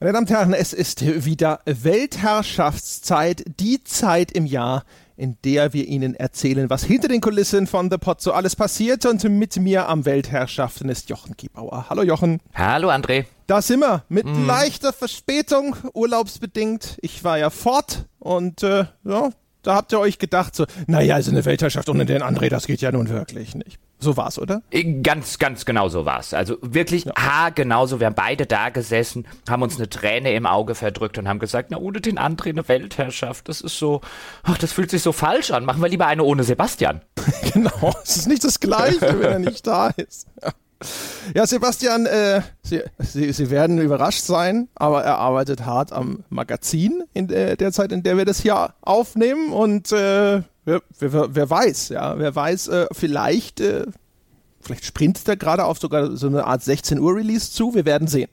Meine Damen und Herren, es ist wieder Weltherrschaftszeit, die Zeit im Jahr, in der wir Ihnen erzählen, was hinter den Kulissen von The Pot so alles passiert. Und mit mir am Weltherrschaften ist Jochen Kiebauer. Hallo Jochen. Hallo André. Da sind wir, mit mm. leichter Verspätung, urlaubsbedingt. Ich war ja fort und äh, ja, da habt ihr euch gedacht, so, naja, also eine Weltherrschaft ohne den André, das geht ja nun wirklich nicht. So war's, oder? Äh, ganz, ganz genau so war's. Also wirklich ja. ha, genauso. Wir haben beide da gesessen, haben uns eine Träne im Auge verdrückt und haben gesagt, na, ohne den André eine Weltherrschaft. Das ist so, ach, das fühlt sich so falsch an. Machen wir lieber eine ohne Sebastian. genau. Es ist nicht das Gleiche, wenn er nicht da ist. Ja. Ja, Sebastian, äh, Sie, Sie, Sie werden überrascht sein, aber er arbeitet hart am Magazin in der, der Zeit, in der wir das hier aufnehmen und äh, wer, wer, wer, weiß, ja, wer weiß, äh, vielleicht, äh, vielleicht sprintet er gerade auf sogar so eine Art 16 Uhr Release zu, wir werden sehen.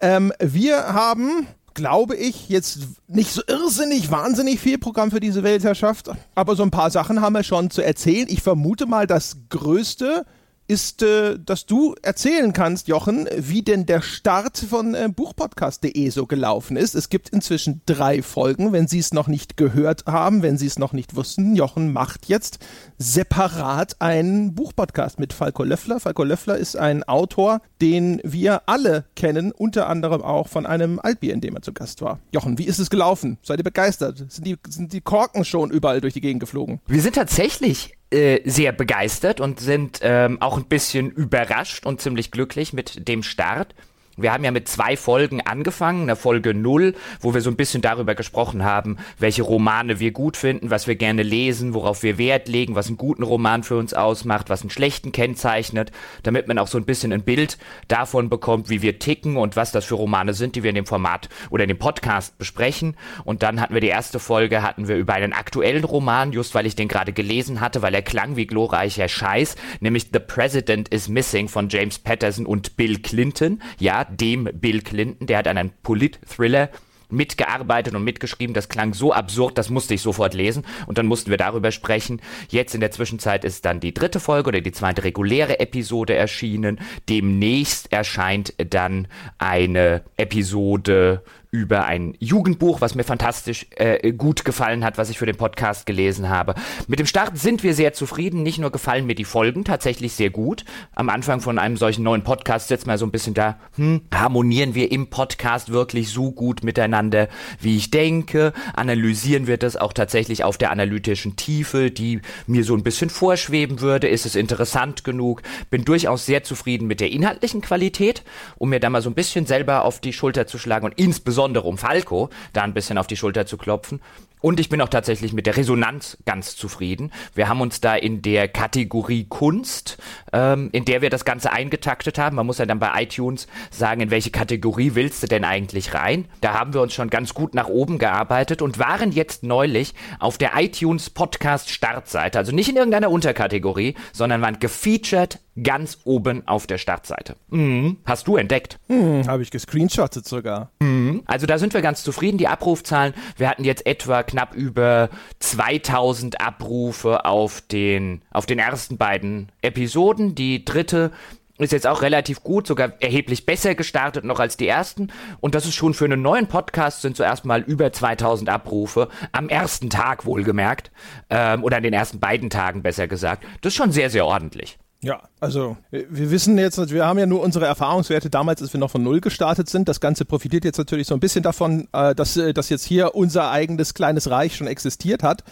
Ähm, wir haben glaube ich, jetzt nicht so irrsinnig, wahnsinnig viel Programm für diese Weltherrschaft, aber so ein paar Sachen haben wir schon zu erzählen. Ich vermute mal, das größte ist, äh, dass du erzählen kannst, Jochen, wie denn der Start von äh, Buchpodcast.de so gelaufen ist. Es gibt inzwischen drei Folgen, wenn Sie es noch nicht gehört haben, wenn Sie es noch nicht wussten. Jochen macht jetzt separat einen Buchpodcast mit Falco Löffler. Falco Löffler ist ein Autor, den wir alle kennen, unter anderem auch von einem Altbier, in dem er zu Gast war. Jochen, wie ist es gelaufen? Seid ihr begeistert? Sind die, sind die Korken schon überall durch die Gegend geflogen? Wir sind tatsächlich äh, sehr begeistert und sind ähm, auch ein bisschen überrascht und ziemlich glücklich mit dem Start. Wir haben ja mit zwei Folgen angefangen, eine Folge null, wo wir so ein bisschen darüber gesprochen haben, welche Romane wir gut finden, was wir gerne lesen, worauf wir Wert legen, was einen guten Roman für uns ausmacht, was einen schlechten kennzeichnet, damit man auch so ein bisschen ein Bild davon bekommt, wie wir ticken und was das für Romane sind, die wir in dem Format oder in dem Podcast besprechen. Und dann hatten wir die erste Folge, hatten wir über einen aktuellen Roman, just weil ich den gerade gelesen hatte, weil er klang wie glorreicher Scheiß, nämlich The President is Missing von James Patterson und Bill Clinton. Ja, dem Bill Clinton. Der hat an einem Polit-Thriller mitgearbeitet und mitgeschrieben. Das klang so absurd, das musste ich sofort lesen und dann mussten wir darüber sprechen. Jetzt in der Zwischenzeit ist dann die dritte Folge oder die zweite reguläre Episode erschienen. Demnächst erscheint dann eine Episode über ein Jugendbuch, was mir fantastisch äh, gut gefallen hat, was ich für den Podcast gelesen habe. Mit dem Start sind wir sehr zufrieden. Nicht nur gefallen mir die Folgen tatsächlich sehr gut. Am Anfang von einem solchen neuen Podcast sitzt man so ein bisschen da, hm, harmonieren wir im Podcast wirklich so gut miteinander, wie ich denke? Analysieren wir das auch tatsächlich auf der analytischen Tiefe, die mir so ein bisschen vorschweben würde? Ist es interessant genug? Bin durchaus sehr zufrieden mit der inhaltlichen Qualität, um mir da mal so ein bisschen selber auf die Schulter zu schlagen und insbesondere insbesondere um Falco da ein bisschen auf die Schulter zu klopfen. Und ich bin auch tatsächlich mit der Resonanz ganz zufrieden. Wir haben uns da in der Kategorie Kunst, ähm, in der wir das Ganze eingetaktet haben. Man muss ja dann bei iTunes sagen, in welche Kategorie willst du denn eigentlich rein? Da haben wir uns schon ganz gut nach oben gearbeitet und waren jetzt neulich auf der iTunes Podcast Startseite. Also nicht in irgendeiner Unterkategorie, sondern waren gefeatured ganz oben auf der Startseite. Mhm. Hast du entdeckt? Mhm, Habe ich gescreenshottet sogar. Mhm. Also da sind wir ganz zufrieden. Die Abrufzahlen, wir hatten jetzt etwa knapp über 2000 Abrufe auf den, auf den ersten beiden Episoden. Die dritte ist jetzt auch relativ gut, sogar erheblich besser gestartet noch als die ersten. Und das ist schon für einen neuen Podcast sind zuerst mal über 2000 Abrufe am ersten Tag wohlgemerkt ähm, oder an den ersten beiden Tagen besser gesagt. Das ist schon sehr, sehr ordentlich. Ja, also wir wissen jetzt, wir haben ja nur unsere Erfahrungswerte damals, als wir noch von Null gestartet sind. Das Ganze profitiert jetzt natürlich so ein bisschen davon, äh, dass, äh, dass jetzt hier unser eigenes kleines Reich schon existiert hat.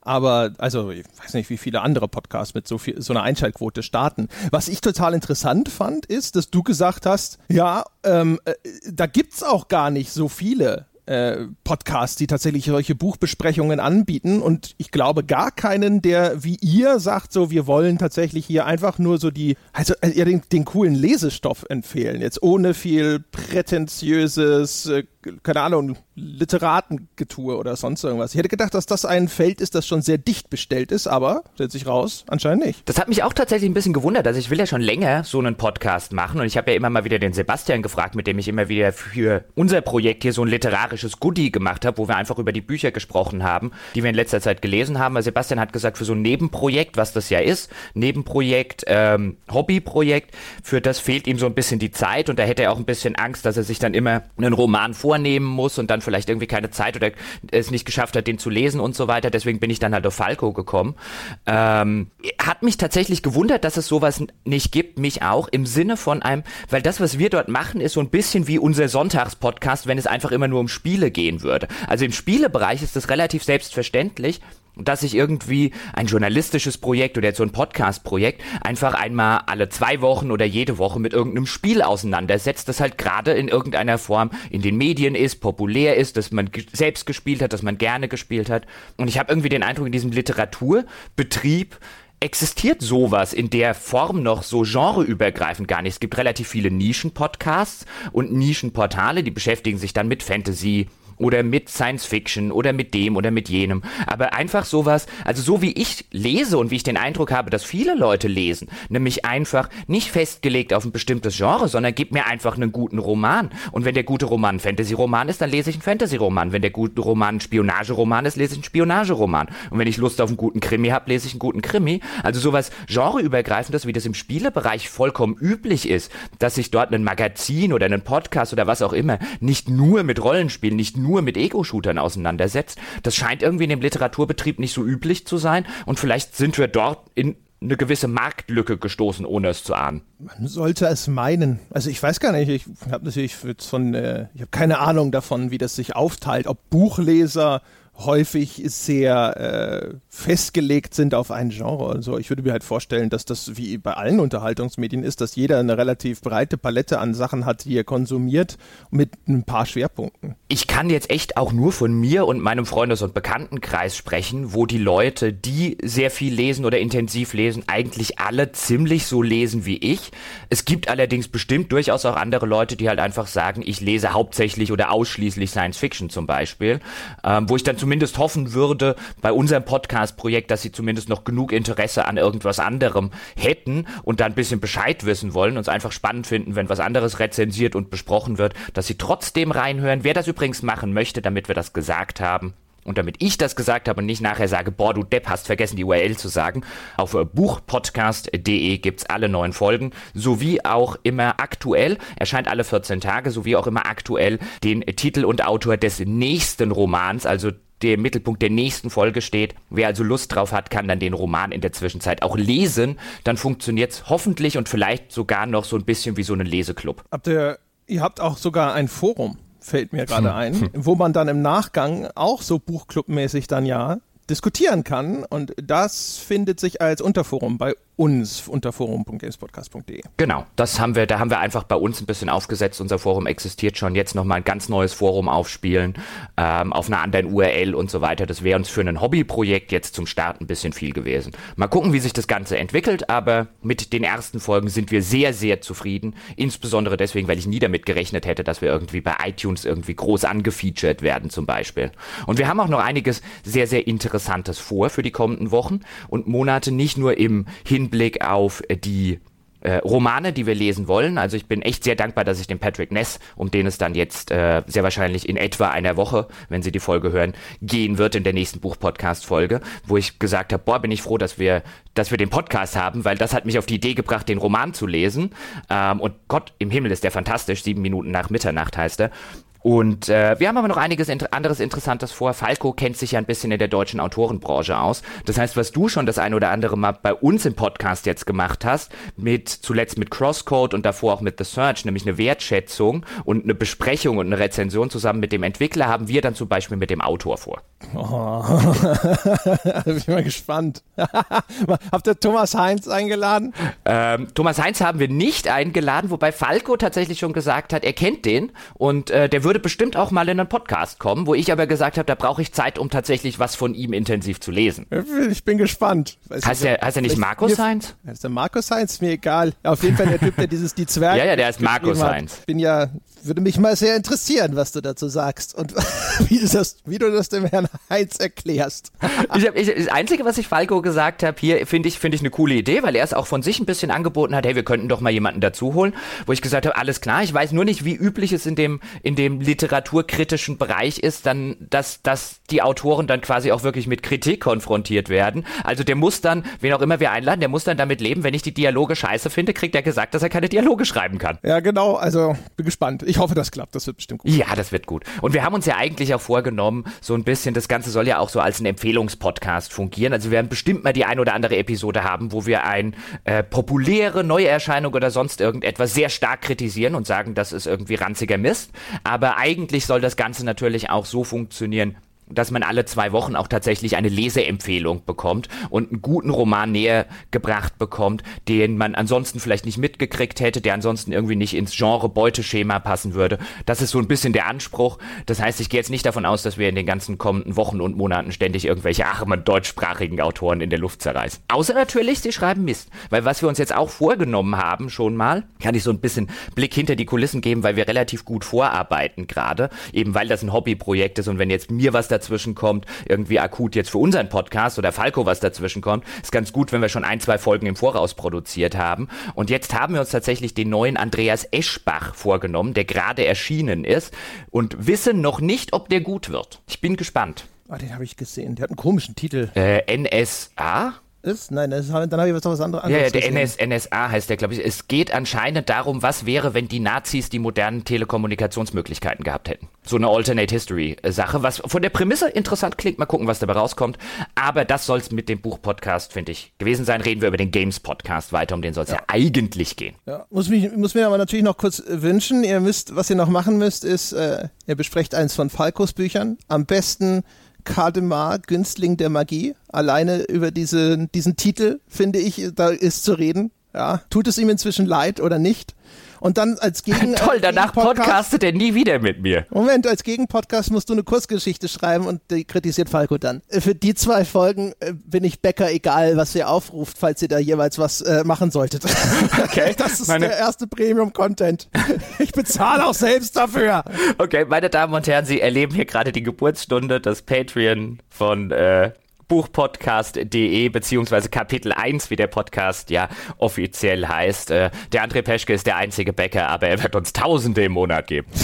Aber also ich weiß nicht, wie viele andere Podcasts mit so viel so einer Einschaltquote starten. Was ich total interessant fand, ist, dass du gesagt hast, ja, ähm, äh, da gibt's auch gar nicht so viele äh, Podcasts, die tatsächlich solche Buchbesprechungen anbieten. Und ich glaube gar keinen, der wie ihr sagt, so wir wollen tatsächlich hier einfach nur so die, also äh, den, den coolen Lesestoff empfehlen, jetzt ohne viel prätentiöses, äh, keine Ahnung, Literatengetue oder sonst irgendwas. Ich hätte gedacht, dass das ein Feld ist, das schon sehr dicht bestellt ist, aber stellt sich raus, anscheinend nicht. Das hat mich auch tatsächlich ein bisschen gewundert. Also ich will ja schon länger so einen Podcast machen und ich habe ja immer mal wieder den Sebastian gefragt, mit dem ich immer wieder für unser Projekt hier so ein literarisches Goodie gemacht habe, wo wir einfach über die Bücher gesprochen haben, die wir in letzter Zeit gelesen haben. Also Sebastian hat gesagt, für so ein Nebenprojekt, was das ja ist, Nebenprojekt, ähm, Hobbyprojekt, für das fehlt ihm so ein bisschen die Zeit und da hätte er auch ein bisschen Angst, dass er sich dann immer einen Roman vornehmen muss und dann vielleicht irgendwie keine Zeit oder es nicht geschafft hat, den zu lesen und so weiter. Deswegen bin ich dann halt auf Falco gekommen. Ähm, hat mich tatsächlich gewundert, dass es sowas nicht gibt, mich auch, im Sinne von einem, weil das, was wir dort machen, ist so ein bisschen wie unser Sonntagspodcast, wenn es einfach immer nur um Spiele gehen würde. Also im Spielebereich ist das relativ selbstverständlich, dass sich irgendwie ein journalistisches Projekt oder jetzt so ein Podcast-Projekt einfach einmal alle zwei Wochen oder jede Woche mit irgendeinem Spiel auseinandersetzt, das halt gerade in irgendeiner Form in den Medien ist, populär ist, dass man selbst gespielt hat, dass man gerne gespielt hat. Und ich habe irgendwie den Eindruck, in diesem Literaturbetrieb existiert sowas in der Form noch so genreübergreifend gar nicht. Es gibt relativ viele Nischen-Podcasts und Nischenportale, die beschäftigen sich dann mit Fantasy, oder mit Science Fiction oder mit dem oder mit jenem. Aber einfach sowas, also so wie ich lese und wie ich den Eindruck habe, dass viele Leute lesen, nämlich einfach nicht festgelegt auf ein bestimmtes Genre, sondern gib mir einfach einen guten Roman. Und wenn der gute Roman ein Fantasy-Roman ist, dann lese ich einen Fantasy-Roman. Wenn der gute Roman ein Spionageroman ist, lese ich einen Spionageroman. Und wenn ich Lust auf einen guten Krimi habe, lese ich einen guten Krimi. Also sowas genreübergreifendes, wie das im Spielebereich vollkommen üblich ist, dass sich dort ein Magazin oder ein Podcast oder was auch immer nicht nur mit Rollenspielen, nicht nur mit Ego-Shootern auseinandersetzt. Das scheint irgendwie in dem Literaturbetrieb nicht so üblich zu sein und vielleicht sind wir dort in eine gewisse Marktlücke gestoßen, ohne es zu ahnen. Man sollte es meinen. Also ich weiß gar nicht, ich habe natürlich von, äh, ich habe keine Ahnung davon, wie das sich aufteilt, ob Buchleser häufig sehr äh, festgelegt sind auf ein Genre. Also ich würde mir halt vorstellen, dass das wie bei allen Unterhaltungsmedien ist, dass jeder eine relativ breite Palette an Sachen hat, die er konsumiert, mit ein paar Schwerpunkten. Ich kann jetzt echt auch nur von mir und meinem Freundes- und Bekanntenkreis sprechen, wo die Leute, die sehr viel lesen oder intensiv lesen, eigentlich alle ziemlich so lesen wie ich. Es gibt allerdings bestimmt durchaus auch andere Leute, die halt einfach sagen, ich lese hauptsächlich oder ausschließlich Science Fiction zum Beispiel, ähm, wo ich dann zumindest hoffen würde, bei unserem Podcast-Projekt, dass sie zumindest noch genug Interesse an irgendwas anderem hätten und dann ein bisschen Bescheid wissen wollen und es einfach spannend finden, wenn was anderes rezensiert und besprochen wird, dass sie trotzdem reinhören. Wer das übrigens machen möchte, damit wir das gesagt haben, und damit ich das gesagt habe und nicht nachher sage, boah, du Depp, hast vergessen die URL zu sagen, auf buchpodcast.de gibt's alle neuen Folgen, sowie auch immer aktuell, erscheint alle 14 Tage, sowie auch immer aktuell den Titel und Autor des nächsten Romans, also der Mittelpunkt der nächsten Folge steht. Wer also Lust drauf hat, kann dann den Roman in der Zwischenzeit auch lesen. Dann funktioniert es hoffentlich und vielleicht sogar noch so ein bisschen wie so ein Leseklub. Habt ihr, ihr habt auch sogar ein Forum, fällt mir gerade hm. ein, wo man dann im Nachgang auch so Buchclubmäßig dann ja diskutieren kann. Und das findet sich als Unterforum bei uns unter forum.gamespodcast.de. Genau, das haben wir, da haben wir einfach bei uns ein bisschen aufgesetzt. Unser Forum existiert schon. Jetzt nochmal ein ganz neues Forum aufspielen, ähm, auf einer anderen URL und so weiter. Das wäre uns für ein Hobbyprojekt jetzt zum Start ein bisschen viel gewesen. Mal gucken, wie sich das Ganze entwickelt, aber mit den ersten Folgen sind wir sehr, sehr zufrieden. Insbesondere deswegen, weil ich nie damit gerechnet hätte, dass wir irgendwie bei iTunes irgendwie groß angefeatured werden zum Beispiel. Und wir haben auch noch einiges sehr, sehr Interessantes vor für die kommenden Wochen und Monate, nicht nur im Hin Hinblick auf die äh, Romane, die wir lesen wollen. Also ich bin echt sehr dankbar, dass ich den Patrick Ness, um den es dann jetzt äh, sehr wahrscheinlich in etwa einer Woche, wenn Sie die Folge hören, gehen wird in der nächsten Buch-Podcast-Folge, wo ich gesagt habe, boah, bin ich froh, dass wir, dass wir den Podcast haben, weil das hat mich auf die Idee gebracht, den Roman zu lesen. Ähm, und Gott im Himmel ist der fantastisch, sieben Minuten nach Mitternacht heißt er. Und äh, wir haben aber noch einiges inter anderes Interessantes vor. Falco kennt sich ja ein bisschen in der deutschen Autorenbranche aus. Das heißt, was du schon das ein oder andere Mal bei uns im Podcast jetzt gemacht hast, mit zuletzt mit Crosscode und davor auch mit The Search, nämlich eine Wertschätzung und eine Besprechung und eine Rezension zusammen mit dem Entwickler, haben wir dann zum Beispiel mit dem Autor vor. Oh. bin ich mal gespannt. Habt ihr Thomas Heinz eingeladen? Ähm, Thomas Heinz haben wir nicht eingeladen, wobei Falco tatsächlich schon gesagt hat, er kennt den und äh, der würde würde bestimmt auch mal in einen Podcast kommen, wo ich aber gesagt habe, da brauche ich Zeit, um tatsächlich was von ihm intensiv zu lesen. Ich bin gespannt. heißt, der, heißt er nicht Markus Heinz? Heißt der Markus Heinz? Mir egal. Auf jeden Fall der Typ, der dieses Die Zwerge. ja, ja, der ist Markus Heinz. Bin ja, würde mich mal sehr interessieren, was du dazu sagst und wie du das, wie du das dem Herrn Heinz erklärst. ich hab, ich, das Einzige, was ich Falco gesagt habe, hier finde ich, finde ich eine coole Idee, weil er es auch von sich ein bisschen angeboten hat, hey, wir könnten doch mal jemanden dazu holen, wo ich gesagt habe, alles klar, ich weiß nur nicht, wie üblich es in dem, in dem literaturkritischen Bereich ist, dann, dass, dass die Autoren dann quasi auch wirklich mit Kritik konfrontiert werden. Also der muss dann, wen auch immer wir einladen, der muss dann damit leben, wenn ich die Dialoge scheiße finde, kriegt er gesagt, dass er keine Dialoge schreiben kann. Ja, genau, also bin gespannt. Ich hoffe, das klappt, das wird bestimmt gut. Ja, das wird gut. Und wir haben uns ja eigentlich auch vorgenommen, so ein bisschen, das Ganze soll ja auch so als ein Empfehlungspodcast fungieren. Also wir werden bestimmt mal die ein oder andere Episode haben, wo wir ein äh, populäre Neuerscheinung oder sonst irgendetwas sehr stark kritisieren und sagen, das ist irgendwie ranziger Mist. Aber eigentlich soll das Ganze natürlich auch so funktionieren, dass man alle zwei Wochen auch tatsächlich eine Leseempfehlung bekommt und einen guten Roman näher gebracht bekommt, den man ansonsten vielleicht nicht mitgekriegt hätte, der ansonsten irgendwie nicht ins Genre Beuteschema passen würde. Das ist so ein bisschen der Anspruch. Das heißt, ich gehe jetzt nicht davon aus, dass wir in den ganzen kommenden Wochen und Monaten ständig irgendwelche armen deutschsprachigen Autoren in der Luft zerreißen. Außer natürlich, sie schreiben Mist. Weil was wir uns jetzt auch vorgenommen haben, schon mal, kann ich so ein bisschen Blick hinter die Kulissen geben, weil wir relativ gut vorarbeiten gerade, eben weil das ein Hobbyprojekt ist und wenn jetzt mir was dazwischen kommt, irgendwie akut jetzt für unseren Podcast oder Falco was dazwischen kommt, ist ganz gut, wenn wir schon ein, zwei Folgen im Voraus produziert haben. Und jetzt haben wir uns tatsächlich den neuen Andreas Eschbach vorgenommen, der gerade erschienen ist und wissen noch nicht, ob der gut wird. Ich bin gespannt. Ah, den habe ich gesehen. Der hat einen komischen Titel. Äh, NSA? Ist? Nein, das, dann habe ich was, was anderes Ja, ja der NS, NSA heißt der, glaube ich. Es geht anscheinend darum, was wäre, wenn die Nazis die modernen Telekommunikationsmöglichkeiten gehabt hätten. So eine Alternate History Sache, was von der Prämisse interessant klingt. Mal gucken, was dabei rauskommt. Aber das soll es mit dem Buch-Podcast, finde ich, gewesen sein. Reden wir über den Games-Podcast weiter, um den soll es ja. ja. eigentlich gehen. Ja, muss, mich, muss mir aber natürlich noch kurz wünschen. Ihr müsst, was ihr noch machen müsst, ist, äh, ihr besprecht eins von Falkos Büchern. Am besten Kademar, Günstling der Magie. Alleine über diese, diesen Titel, finde ich, da ist zu reden. Ja. Tut es ihm inzwischen leid oder nicht? Und dann als Gegen Toll, danach podcastet er nie wieder mit mir. Moment, als Gegenpodcast musst du eine Kurzgeschichte schreiben und die kritisiert Falco dann. Äh, für die zwei Folgen äh, bin ich Bäcker, egal was ihr aufruft, falls ihr da jeweils was äh, machen solltet. Okay. Das ist meine... der erste Premium-Content. Ich bezahle auch selbst dafür. Okay, meine Damen und Herren, Sie erleben hier gerade die Geburtsstunde des Patreon von äh, Buchpodcast.de beziehungsweise Kapitel 1, wie der Podcast ja offiziell heißt. Äh, der André Peschke ist der einzige Bäcker, aber er wird uns Tausende im Monat geben.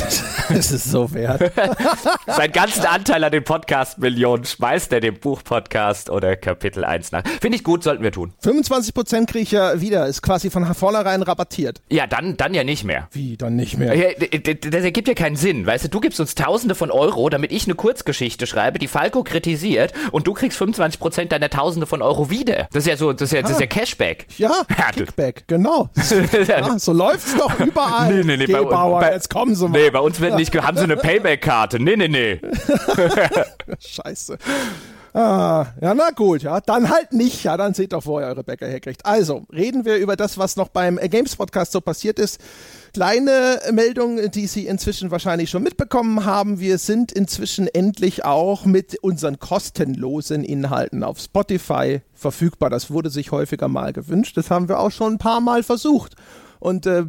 Das ist so wert. Seinen ganzen Anteil an den Podcast-Millionen schmeißt er dem Buchpodcast oder Kapitel 1 nach. Finde ich gut, sollten wir tun. 25% kriege ich ja wieder, ist quasi von vornherein rabattiert. Ja, dann, dann ja nicht mehr. Wie, dann nicht mehr? Das ergibt ja keinen Sinn. Weißt du, du gibst uns Tausende von Euro, damit ich eine Kurzgeschichte schreibe, die Falco kritisiert und du kriegst 25 25% deiner Tausende von Euro wieder. Das ist ja so, das ist ja, das ist ja Cashback. Ja, Kickback, genau. ja, so läuft's doch überall. Nee, nee, nee. Bei, bei, jetzt kommen sie mal. Nee, bei uns wird nicht, haben sie eine Payback-Karte. Nee, nee, nee. Scheiße. Ah, ja, na gut, ja, dann halt nicht, ja, dann seht doch, wo ihr eure Bäcker herkriegt. Also, reden wir über das, was noch beim Games Podcast so passiert ist. Kleine Meldung, die Sie inzwischen wahrscheinlich schon mitbekommen haben. Wir sind inzwischen endlich auch mit unseren kostenlosen Inhalten auf Spotify verfügbar. Das wurde sich häufiger mal gewünscht. Das haben wir auch schon ein paar Mal versucht. Und äh,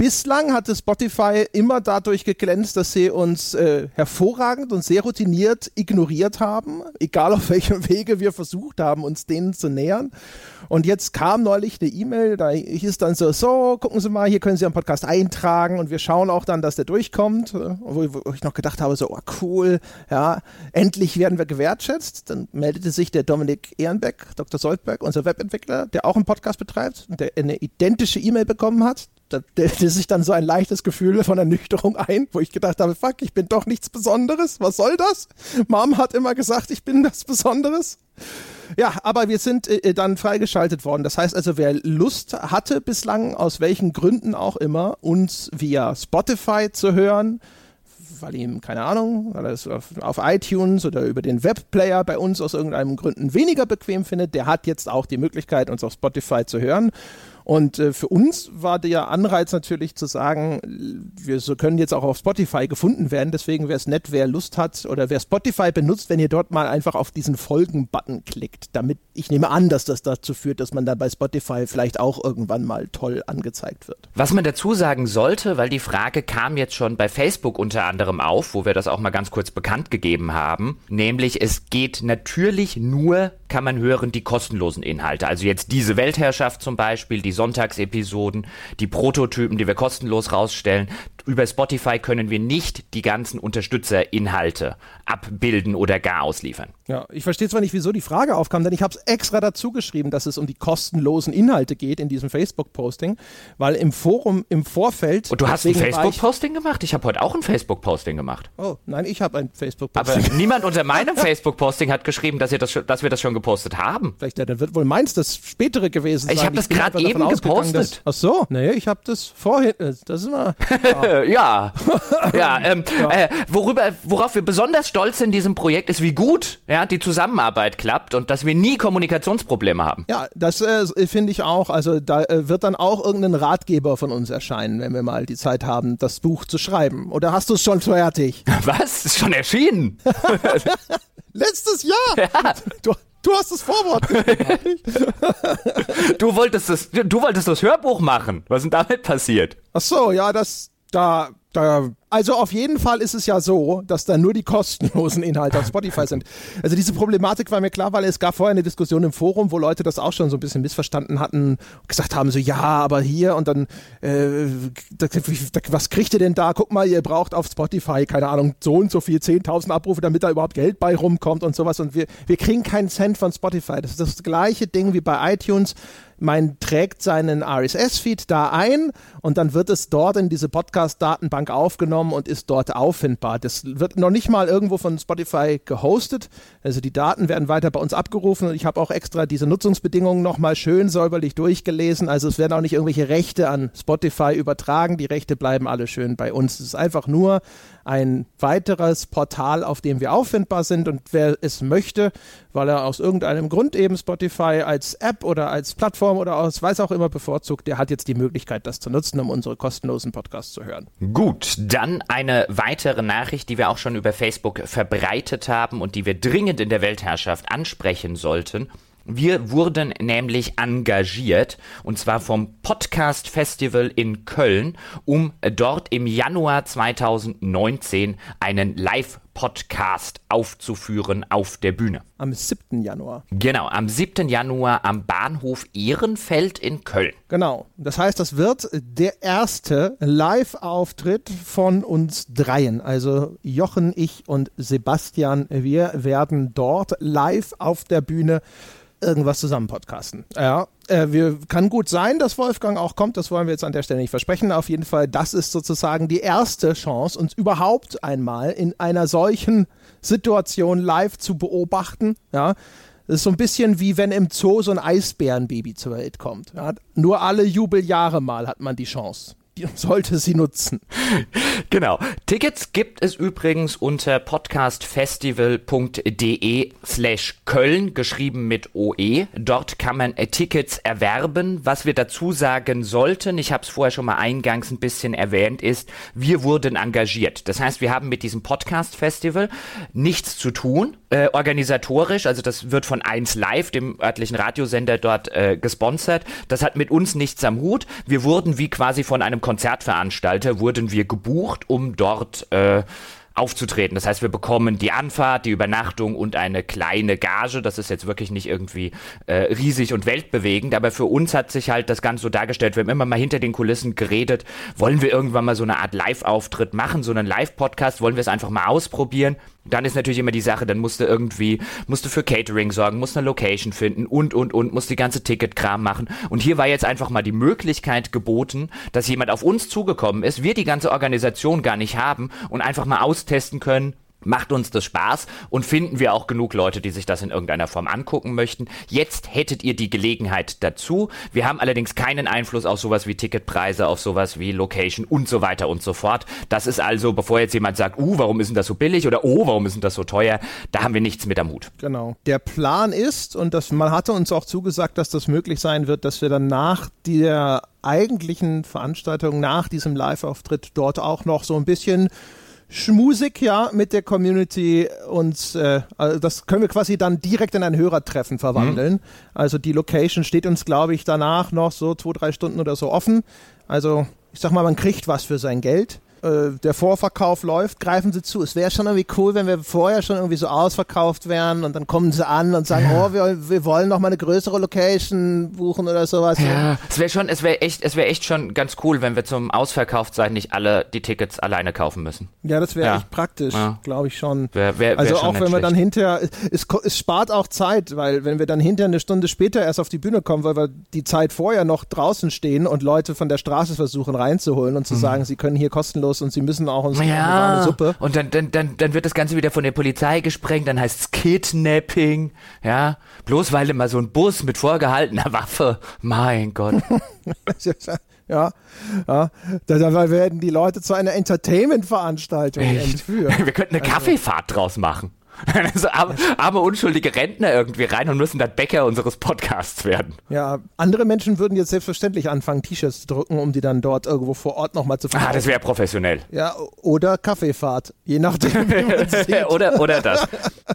Bislang hatte Spotify immer dadurch geglänzt, dass sie uns äh, hervorragend und sehr routiniert ignoriert haben, egal auf welchem Wege wir versucht haben, uns denen zu nähern. Und jetzt kam neulich eine E-Mail, da hieß dann so, so, gucken Sie mal, hier können Sie einen Podcast eintragen und wir schauen auch dann, dass der durchkommt. Wo, wo ich noch gedacht habe, so, oh cool, ja, endlich werden wir gewertschätzt. Dann meldete sich der Dominik Ehrenbeck, Dr. Soldberg, unser Webentwickler, der auch einen Podcast betreibt und der eine identische E-Mail bekommen hat da stellte sich dann so ein leichtes Gefühl von Ernüchterung ein, wo ich gedacht habe, fuck, ich bin doch nichts Besonderes. Was soll das? Mom hat immer gesagt, ich bin das Besonderes. Ja, aber wir sind äh, dann freigeschaltet worden. Das heißt also, wer Lust hatte bislang, aus welchen Gründen auch immer, uns via Spotify zu hören, weil ihm, keine Ahnung, weil er es auf, auf, iTunes oder über den Webplayer bei uns aus irgendeinem Gründen weniger bequem findet, der hat jetzt auch die Möglichkeit, uns auf Spotify zu hören. Und äh, für uns war der Anreiz natürlich zu sagen, wir so können jetzt auch auf Spotify gefunden werden. Deswegen wäre es nett, wer Lust hat oder wer Spotify benutzt, wenn ihr dort mal einfach auf diesen Folgen-Button klickt. Damit ich nehme an, dass das dazu führt, dass man dann bei Spotify vielleicht auch irgendwann mal toll angezeigt wird. Was man dazu sagen sollte, weil die Frage kam jetzt schon bei Facebook unter anderem auf, wo wir das auch mal ganz kurz bekannt gegeben haben, nämlich es geht natürlich nur, kann man hören, die kostenlosen Inhalte. Also jetzt diese Weltherrschaft zum Beispiel, die Sonntagsepisoden, die Prototypen, die wir kostenlos rausstellen. Über Spotify können wir nicht die ganzen Unterstützerinhalte abbilden oder gar ausliefern. Ja, ich verstehe zwar nicht, wieso die Frage aufkam, denn ich habe es extra dazu geschrieben, dass es um die kostenlosen Inhalte geht in diesem Facebook-Posting, weil im Forum im Vorfeld. Und du hast ein Facebook-Posting gemacht? Ich habe heute auch ein Facebook-Posting gemacht. Oh, nein, ich habe ein Facebook-Posting. Aber niemand unter meinem Facebook-Posting hat geschrieben, dass, ihr das, dass wir das schon gepostet haben. Vielleicht ja, dann wird wohl meins das spätere gewesen sein. Ich habe das gerade eben gepostet. Dass, ach so, nee, ich habe das vorhin. Äh, das ist immer. Ja, ja. ja, ähm, ja. Äh, worüber, worauf wir besonders stolz sind in diesem Projekt ist, wie gut ja, die Zusammenarbeit klappt und dass wir nie Kommunikationsprobleme haben. Ja, das äh, finde ich auch. Also da äh, wird dann auch irgendein Ratgeber von uns erscheinen, wenn wir mal die Zeit haben, das Buch zu schreiben. Oder hast du es schon fertig? Was? Ist schon erschienen? Letztes Jahr. Ja. Du, du hast das Vorwort. du wolltest das, du wolltest das Hörbuch machen. Was ist denn damit passiert? Ach so, ja, das, da, da also auf jeden Fall ist es ja so, dass da nur die kostenlosen Inhalte auf Spotify sind. Also diese Problematik war mir klar, weil es gab vorher eine Diskussion im Forum, wo Leute das auch schon so ein bisschen missverstanden hatten, gesagt haben so, ja, aber hier und dann, äh, was kriegt ihr denn da? Guck mal, ihr braucht auf Spotify, keine Ahnung, so und so viel, 10.000 Abrufe, damit da überhaupt Geld bei rumkommt und sowas und wir, wir kriegen keinen Cent von Spotify. Das ist das gleiche Ding wie bei iTunes man trägt seinen RSS-Feed da ein und dann wird es dort in diese Podcast-Datenbank aufgenommen genommen und ist dort auffindbar. Das wird noch nicht mal irgendwo von Spotify gehostet. Also die Daten werden weiter bei uns abgerufen und ich habe auch extra diese Nutzungsbedingungen nochmal schön säuberlich durchgelesen. Also es werden auch nicht irgendwelche Rechte an Spotify übertragen. Die Rechte bleiben alle schön bei uns. Es ist einfach nur ein weiteres Portal, auf dem wir auffindbar sind und wer es möchte, weil er aus irgendeinem Grund eben Spotify als App oder als Plattform oder aus weiß auch immer bevorzugt, der hat jetzt die Möglichkeit, das zu nutzen, um unsere kostenlosen Podcasts zu hören. Gut, dann eine weitere Nachricht, die wir auch schon über Facebook verbreitet haben und die wir dringend in der Weltherrschaft ansprechen sollten. Wir wurden nämlich engagiert, und zwar vom Podcast Festival in Köln, um dort im Januar 2019 einen Live-Podcast aufzuführen auf der Bühne. Am 7. Januar. Genau, am 7. Januar am Bahnhof Ehrenfeld in Köln. Genau. Das heißt, das wird der erste Live-Auftritt von uns dreien. Also Jochen, ich und Sebastian. Wir werden dort live auf der Bühne irgendwas zusammen podcasten. Ja, äh, wir, kann gut sein, dass Wolfgang auch kommt, das wollen wir jetzt an der Stelle nicht versprechen. Auf jeden Fall, das ist sozusagen die erste Chance, uns überhaupt einmal in einer solchen Situation live zu beobachten. Ja, das ist so ein bisschen wie wenn im Zoo so ein Eisbärenbaby zur Welt kommt. Ja, nur alle Jubeljahre mal hat man die Chance sollte sie nutzen. Genau. Tickets gibt es übrigens unter podcastfestival.de slash Köln, geschrieben mit OE. Dort kann man äh, Tickets erwerben. Was wir dazu sagen sollten, ich habe es vorher schon mal eingangs ein bisschen erwähnt, ist, wir wurden engagiert. Das heißt, wir haben mit diesem Podcast-Festival nichts zu tun, äh, organisatorisch. Also das wird von 1 Live, dem örtlichen Radiosender dort äh, gesponsert. Das hat mit uns nichts am Hut. Wir wurden wie quasi von einem Konzertveranstalter wurden wir gebucht, um dort äh, aufzutreten. Das heißt, wir bekommen die Anfahrt, die Übernachtung und eine kleine Gage. Das ist jetzt wirklich nicht irgendwie äh, riesig und weltbewegend, aber für uns hat sich halt das Ganze so dargestellt. Wir haben immer mal hinter den Kulissen geredet, wollen wir irgendwann mal so eine Art Live-Auftritt machen, so einen Live-Podcast, wollen wir es einfach mal ausprobieren. Dann ist natürlich immer die Sache, dann musst du irgendwie, musst du für Catering sorgen, musst eine Location finden und, und, und, musst die ganze Ticketkram machen. Und hier war jetzt einfach mal die Möglichkeit geboten, dass jemand auf uns zugekommen ist, wir die ganze Organisation gar nicht haben und einfach mal austesten können, macht uns das Spaß und finden wir auch genug Leute, die sich das in irgendeiner Form angucken möchten. Jetzt hättet ihr die Gelegenheit dazu. Wir haben allerdings keinen Einfluss auf sowas wie Ticketpreise, auf sowas wie Location und so weiter und so fort. Das ist also, bevor jetzt jemand sagt, uh, warum ist denn das so billig oder oh, warum ist denn das so teuer, da haben wir nichts mit am Hut. Genau. Der Plan ist, und das, man hatte uns auch zugesagt, dass das möglich sein wird, dass wir dann nach der eigentlichen Veranstaltung, nach diesem Live-Auftritt dort auch noch so ein bisschen schmusig, ja, mit der Community und äh, also das können wir quasi dann direkt in ein Hörertreffen verwandeln. Mhm. Also die Location steht uns, glaube ich, danach noch so zwei, drei Stunden oder so offen. Also ich sag mal, man kriegt was für sein Geld äh, der Vorverkauf läuft, greifen sie zu. Es wäre schon irgendwie cool, wenn wir vorher schon irgendwie so ausverkauft wären und dann kommen sie an und sagen, ja. oh, wir, wir wollen noch mal eine größere Location buchen oder sowas. Ja, es wäre schon, es wäre echt, es wäre echt schon ganz cool, wenn wir zum Ausverkauftsein nicht alle die Tickets alleine kaufen müssen. Ja, das wäre ja. echt praktisch, ja. glaube ich schon. Wär, wär, wär also auch wenn wir dann hinterher, es, es spart auch Zeit, weil wenn wir dann hinterher eine Stunde später erst auf die Bühne kommen, weil wir die Zeit vorher noch draußen stehen und Leute von der Straße versuchen reinzuholen und zu mhm. sagen, sie können hier kostenlos los und sie müssen auch uns ja, eine Suppe. Und dann, dann, dann, dann wird das Ganze wieder von der Polizei gesprengt, dann heißt es Kidnapping, ja. Bloß weil immer so ein Bus mit vorgehaltener Waffe, mein Gott. ja, ja. Dabei werden die Leute zu einer Entertainment-Veranstaltung entführt. Wir könnten eine also. Kaffeefahrt draus machen. so arme, arme, unschuldige Rentner irgendwie rein und müssen dann Bäcker unseres Podcasts werden. Ja, andere Menschen würden jetzt selbstverständlich anfangen, T-Shirts zu drücken, um die dann dort irgendwo vor Ort nochmal zu verkaufen. Ah, das wäre professionell. Ja, oder Kaffeefahrt, je nachdem. oder, oder das.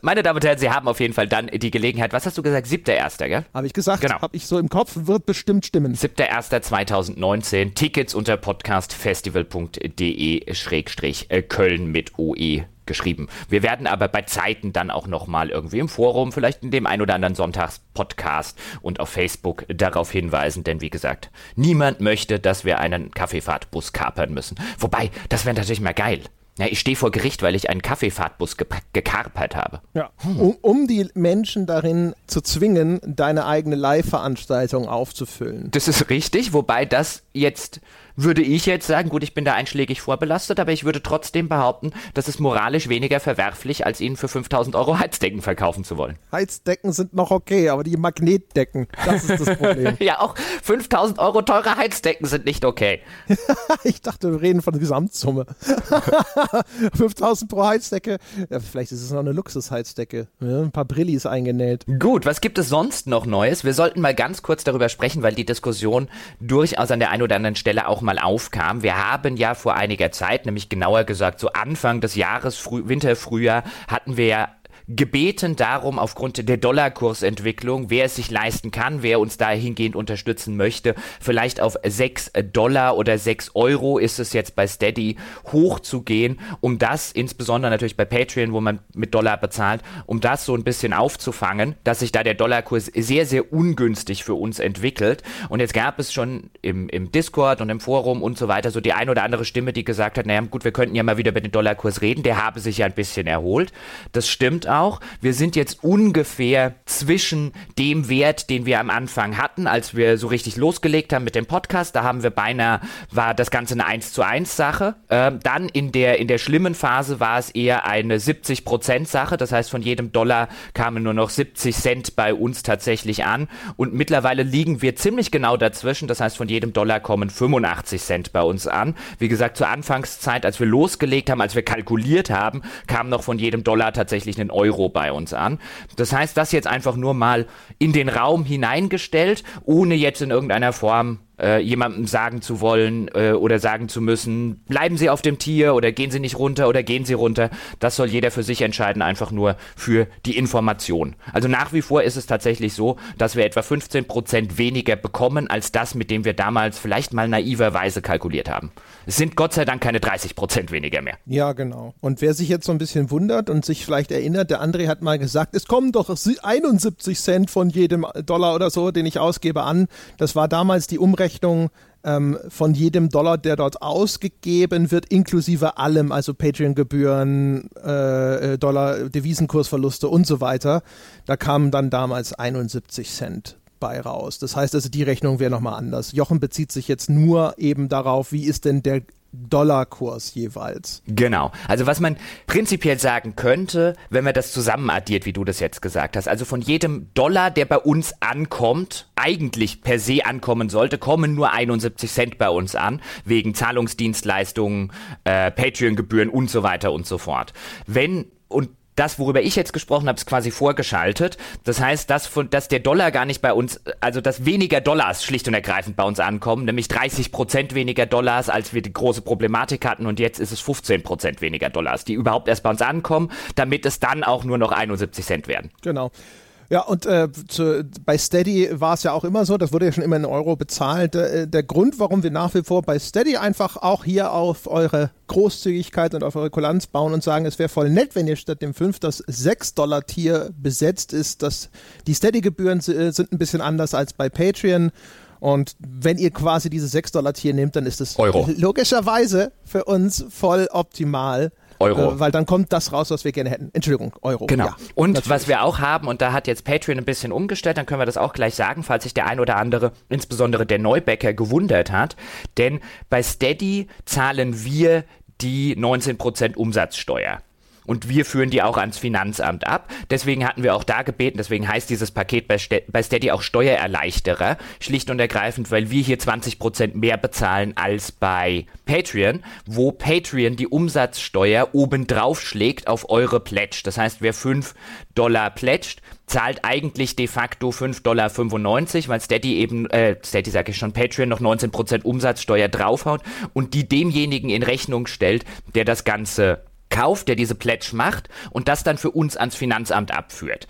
Meine Damen und Herren, Sie haben auf jeden Fall dann die Gelegenheit, was hast du gesagt, 7.1., gell? Habe ich gesagt, genau. habe ich so im Kopf, wird bestimmt stimmen. 7.1.2019, Tickets unter podcastfestival.de-köln mit OE geschrieben. Wir werden aber bei Zeiten dann auch nochmal irgendwie im Forum, vielleicht in dem ein oder anderen Sonntagspodcast und auf Facebook darauf hinweisen, denn wie gesagt, niemand möchte, dass wir einen Kaffeefahrtbus kapern müssen. Wobei, das wäre natürlich mal geil. Ja, ich stehe vor Gericht, weil ich einen Kaffeefahrtbus ge gekarpert habe. Ja. Um, um, die Menschen darin zu zwingen, deine eigene Live-Veranstaltung aufzufüllen. Das ist richtig, wobei das jetzt würde ich jetzt sagen, gut, ich bin da einschlägig vorbelastet, aber ich würde trotzdem behaupten, das ist moralisch weniger verwerflich, als ihnen für 5000 Euro Heizdecken verkaufen zu wollen. Heizdecken sind noch okay, aber die Magnetdecken, das ist das Problem. ja, auch 5000 Euro teure Heizdecken sind nicht okay. ich dachte, wir reden von der Gesamtsumme. 5000 pro Heizdecke, ja, vielleicht ist es noch eine Luxusheizdecke. Ja, ein paar Brillis eingenäht. Gut, was gibt es sonst noch Neues? Wir sollten mal ganz kurz darüber sprechen, weil die Diskussion durchaus an der einen oder anderen Stelle auch mal aufkam. Wir haben ja vor einiger Zeit, nämlich genauer gesagt so Anfang des Jahres, Früh, hatten wir ja gebeten darum, aufgrund der Dollarkursentwicklung, wer es sich leisten kann, wer uns dahingehend unterstützen möchte, vielleicht auf 6 Dollar oder 6 Euro ist es jetzt bei Steady hochzugehen, um das, insbesondere natürlich bei Patreon, wo man mit Dollar bezahlt, um das so ein bisschen aufzufangen, dass sich da der Dollarkurs sehr, sehr ungünstig für uns entwickelt. Und jetzt gab es schon im, im Discord und im Forum und so weiter so die ein oder andere Stimme, die gesagt hat, naja gut, wir könnten ja mal wieder über den Dollarkurs reden, der habe sich ja ein bisschen erholt. Das stimmt auch. Wir sind jetzt ungefähr zwischen dem Wert, den wir am Anfang hatten, als wir so richtig losgelegt haben mit dem Podcast. Da haben wir beinahe, war das Ganze eine 1 zu 1 Sache. Ähm, dann in der, in der schlimmen Phase war es eher eine 70 Prozent Sache. Das heißt, von jedem Dollar kamen nur noch 70 Cent bei uns tatsächlich an. Und mittlerweile liegen wir ziemlich genau dazwischen. Das heißt, von jedem Dollar kommen 85 Cent bei uns an. Wie gesagt, zur Anfangszeit, als wir losgelegt haben, als wir kalkuliert haben, kam noch von jedem Dollar tatsächlich ein Euro Euro bei uns an. Das heißt, das jetzt einfach nur mal in den Raum hineingestellt, ohne jetzt in irgendeiner Form äh, jemandem sagen zu wollen äh, oder sagen zu müssen, bleiben Sie auf dem Tier oder gehen Sie nicht runter oder gehen Sie runter. Das soll jeder für sich entscheiden, einfach nur für die Information. Also nach wie vor ist es tatsächlich so, dass wir etwa 15% weniger bekommen als das, mit dem wir damals vielleicht mal naiverweise kalkuliert haben. Es sind Gott sei Dank keine 30% weniger mehr. Ja, genau. Und wer sich jetzt so ein bisschen wundert und sich vielleicht erinnert, der André hat mal gesagt, es kommen doch 71 Cent von jedem Dollar oder so, den ich ausgebe, an. Das war damals die Umrechnung Abrechnung ähm, von jedem Dollar, der dort ausgegeben wird, inklusive allem, also Patreon-Gebühren, äh, äh, Dollar, Devisenkursverluste und so weiter. Da kamen dann damals 71 Cent bei raus. Das heißt also, die Rechnung wäre nochmal anders. Jochen bezieht sich jetzt nur eben darauf, wie ist denn der Dollarkurs jeweils. Genau. Also was man prinzipiell sagen könnte, wenn man das zusammenaddiert, wie du das jetzt gesagt hast, also von jedem Dollar, der bei uns ankommt, eigentlich per se ankommen sollte, kommen nur 71 Cent bei uns an, wegen Zahlungsdienstleistungen, äh, Patreon-Gebühren und so weiter und so fort. Wenn und das, worüber ich jetzt gesprochen habe, ist quasi vorgeschaltet. Das heißt, dass, dass der Dollar gar nicht bei uns, also dass weniger Dollars schlicht und ergreifend bei uns ankommen, nämlich 30 Prozent weniger Dollars, als wir die große Problematik hatten und jetzt ist es 15 Prozent weniger Dollars, die überhaupt erst bei uns ankommen, damit es dann auch nur noch 71 Cent werden. Genau. Ja, und äh, zu, bei Steady war es ja auch immer so, das wurde ja schon immer in Euro bezahlt. Der, der, Grund, warum wir nach wie vor bei Steady einfach auch hier auf eure Großzügigkeit und auf eure Kulanz bauen und sagen, es wäre voll nett, wenn ihr statt dem 5 das 6-Dollar-Tier besetzt ist. dass die Steady-Gebühren äh, sind ein bisschen anders als bei Patreon. Und wenn ihr quasi diese 6-Dollar-Tier nehmt, dann ist es logischerweise für uns voll optimal. Euro. Äh, weil dann kommt das raus, was wir gerne hätten. Entschuldigung, Euro. Genau. Ja, und natürlich. was wir auch haben, und da hat jetzt Patreon ein bisschen umgestellt, dann können wir das auch gleich sagen, falls sich der ein oder andere, insbesondere der Neubäcker, gewundert hat. Denn bei Steady zahlen wir die 19% Umsatzsteuer und wir führen die auch ans Finanzamt ab. Deswegen hatten wir auch da gebeten, deswegen heißt dieses Paket bei, Ste bei Steady auch Steuererleichterer, schlicht und ergreifend, weil wir hier 20% mehr bezahlen als bei Patreon, wo Patreon die Umsatzsteuer obendrauf schlägt auf eure Pledge. Das heißt, wer 5 Dollar pledgt, zahlt eigentlich de facto 5,95 Dollar, weil Steady eben, äh, Steady sage ich schon, Patreon noch 19% Umsatzsteuer draufhaut und die demjenigen in Rechnung stellt, der das Ganze kauft, der diese Pledge macht und das dann für uns ans Finanzamt abführt.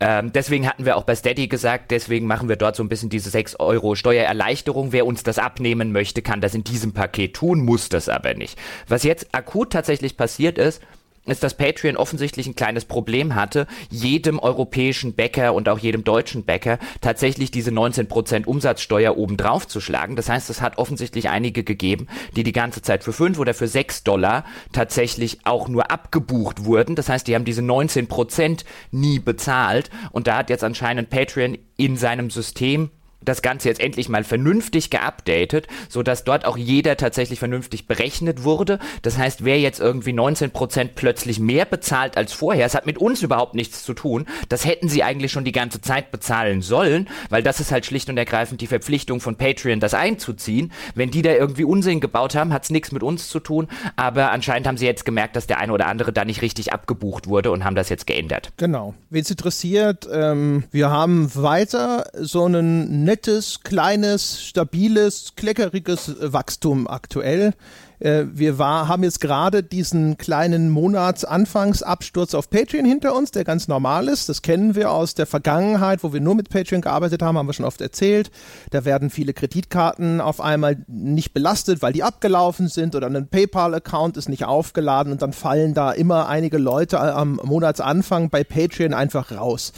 Ähm, deswegen hatten wir auch bei Steady gesagt, deswegen machen wir dort so ein bisschen diese 6 Euro Steuererleichterung. Wer uns das abnehmen möchte, kann das in diesem Paket tun, muss das aber nicht. Was jetzt akut tatsächlich passiert ist, ist, dass Patreon offensichtlich ein kleines Problem hatte, jedem europäischen Bäcker und auch jedem deutschen Bäcker tatsächlich diese 19% Umsatzsteuer obendrauf zu schlagen. Das heißt, es hat offensichtlich einige gegeben, die die ganze Zeit für 5 oder für 6 Dollar tatsächlich auch nur abgebucht wurden. Das heißt, die haben diese 19% nie bezahlt und da hat jetzt anscheinend Patreon in seinem System das Ganze jetzt endlich mal vernünftig geupdatet, sodass dort auch jeder tatsächlich vernünftig berechnet wurde. Das heißt, wer jetzt irgendwie 19% plötzlich mehr bezahlt als vorher, es hat mit uns überhaupt nichts zu tun. Das hätten sie eigentlich schon die ganze Zeit bezahlen sollen, weil das ist halt schlicht und ergreifend die Verpflichtung von Patreon, das einzuziehen. Wenn die da irgendwie Unsinn gebaut haben, hat es nichts mit uns zu tun, aber anscheinend haben sie jetzt gemerkt, dass der eine oder andere da nicht richtig abgebucht wurde und haben das jetzt geändert. Genau. Wen es interessiert, ähm, wir haben weiter so einen nettes, kleines, stabiles, kleckeriges Wachstum aktuell. Äh, wir war, haben jetzt gerade diesen kleinen Monatsanfangsabsturz auf Patreon hinter uns, der ganz normal ist. Das kennen wir aus der Vergangenheit, wo wir nur mit Patreon gearbeitet haben, haben wir schon oft erzählt. Da werden viele Kreditkarten auf einmal nicht belastet, weil die abgelaufen sind oder ein PayPal-Account ist nicht aufgeladen und dann fallen da immer einige Leute am Monatsanfang bei Patreon einfach raus.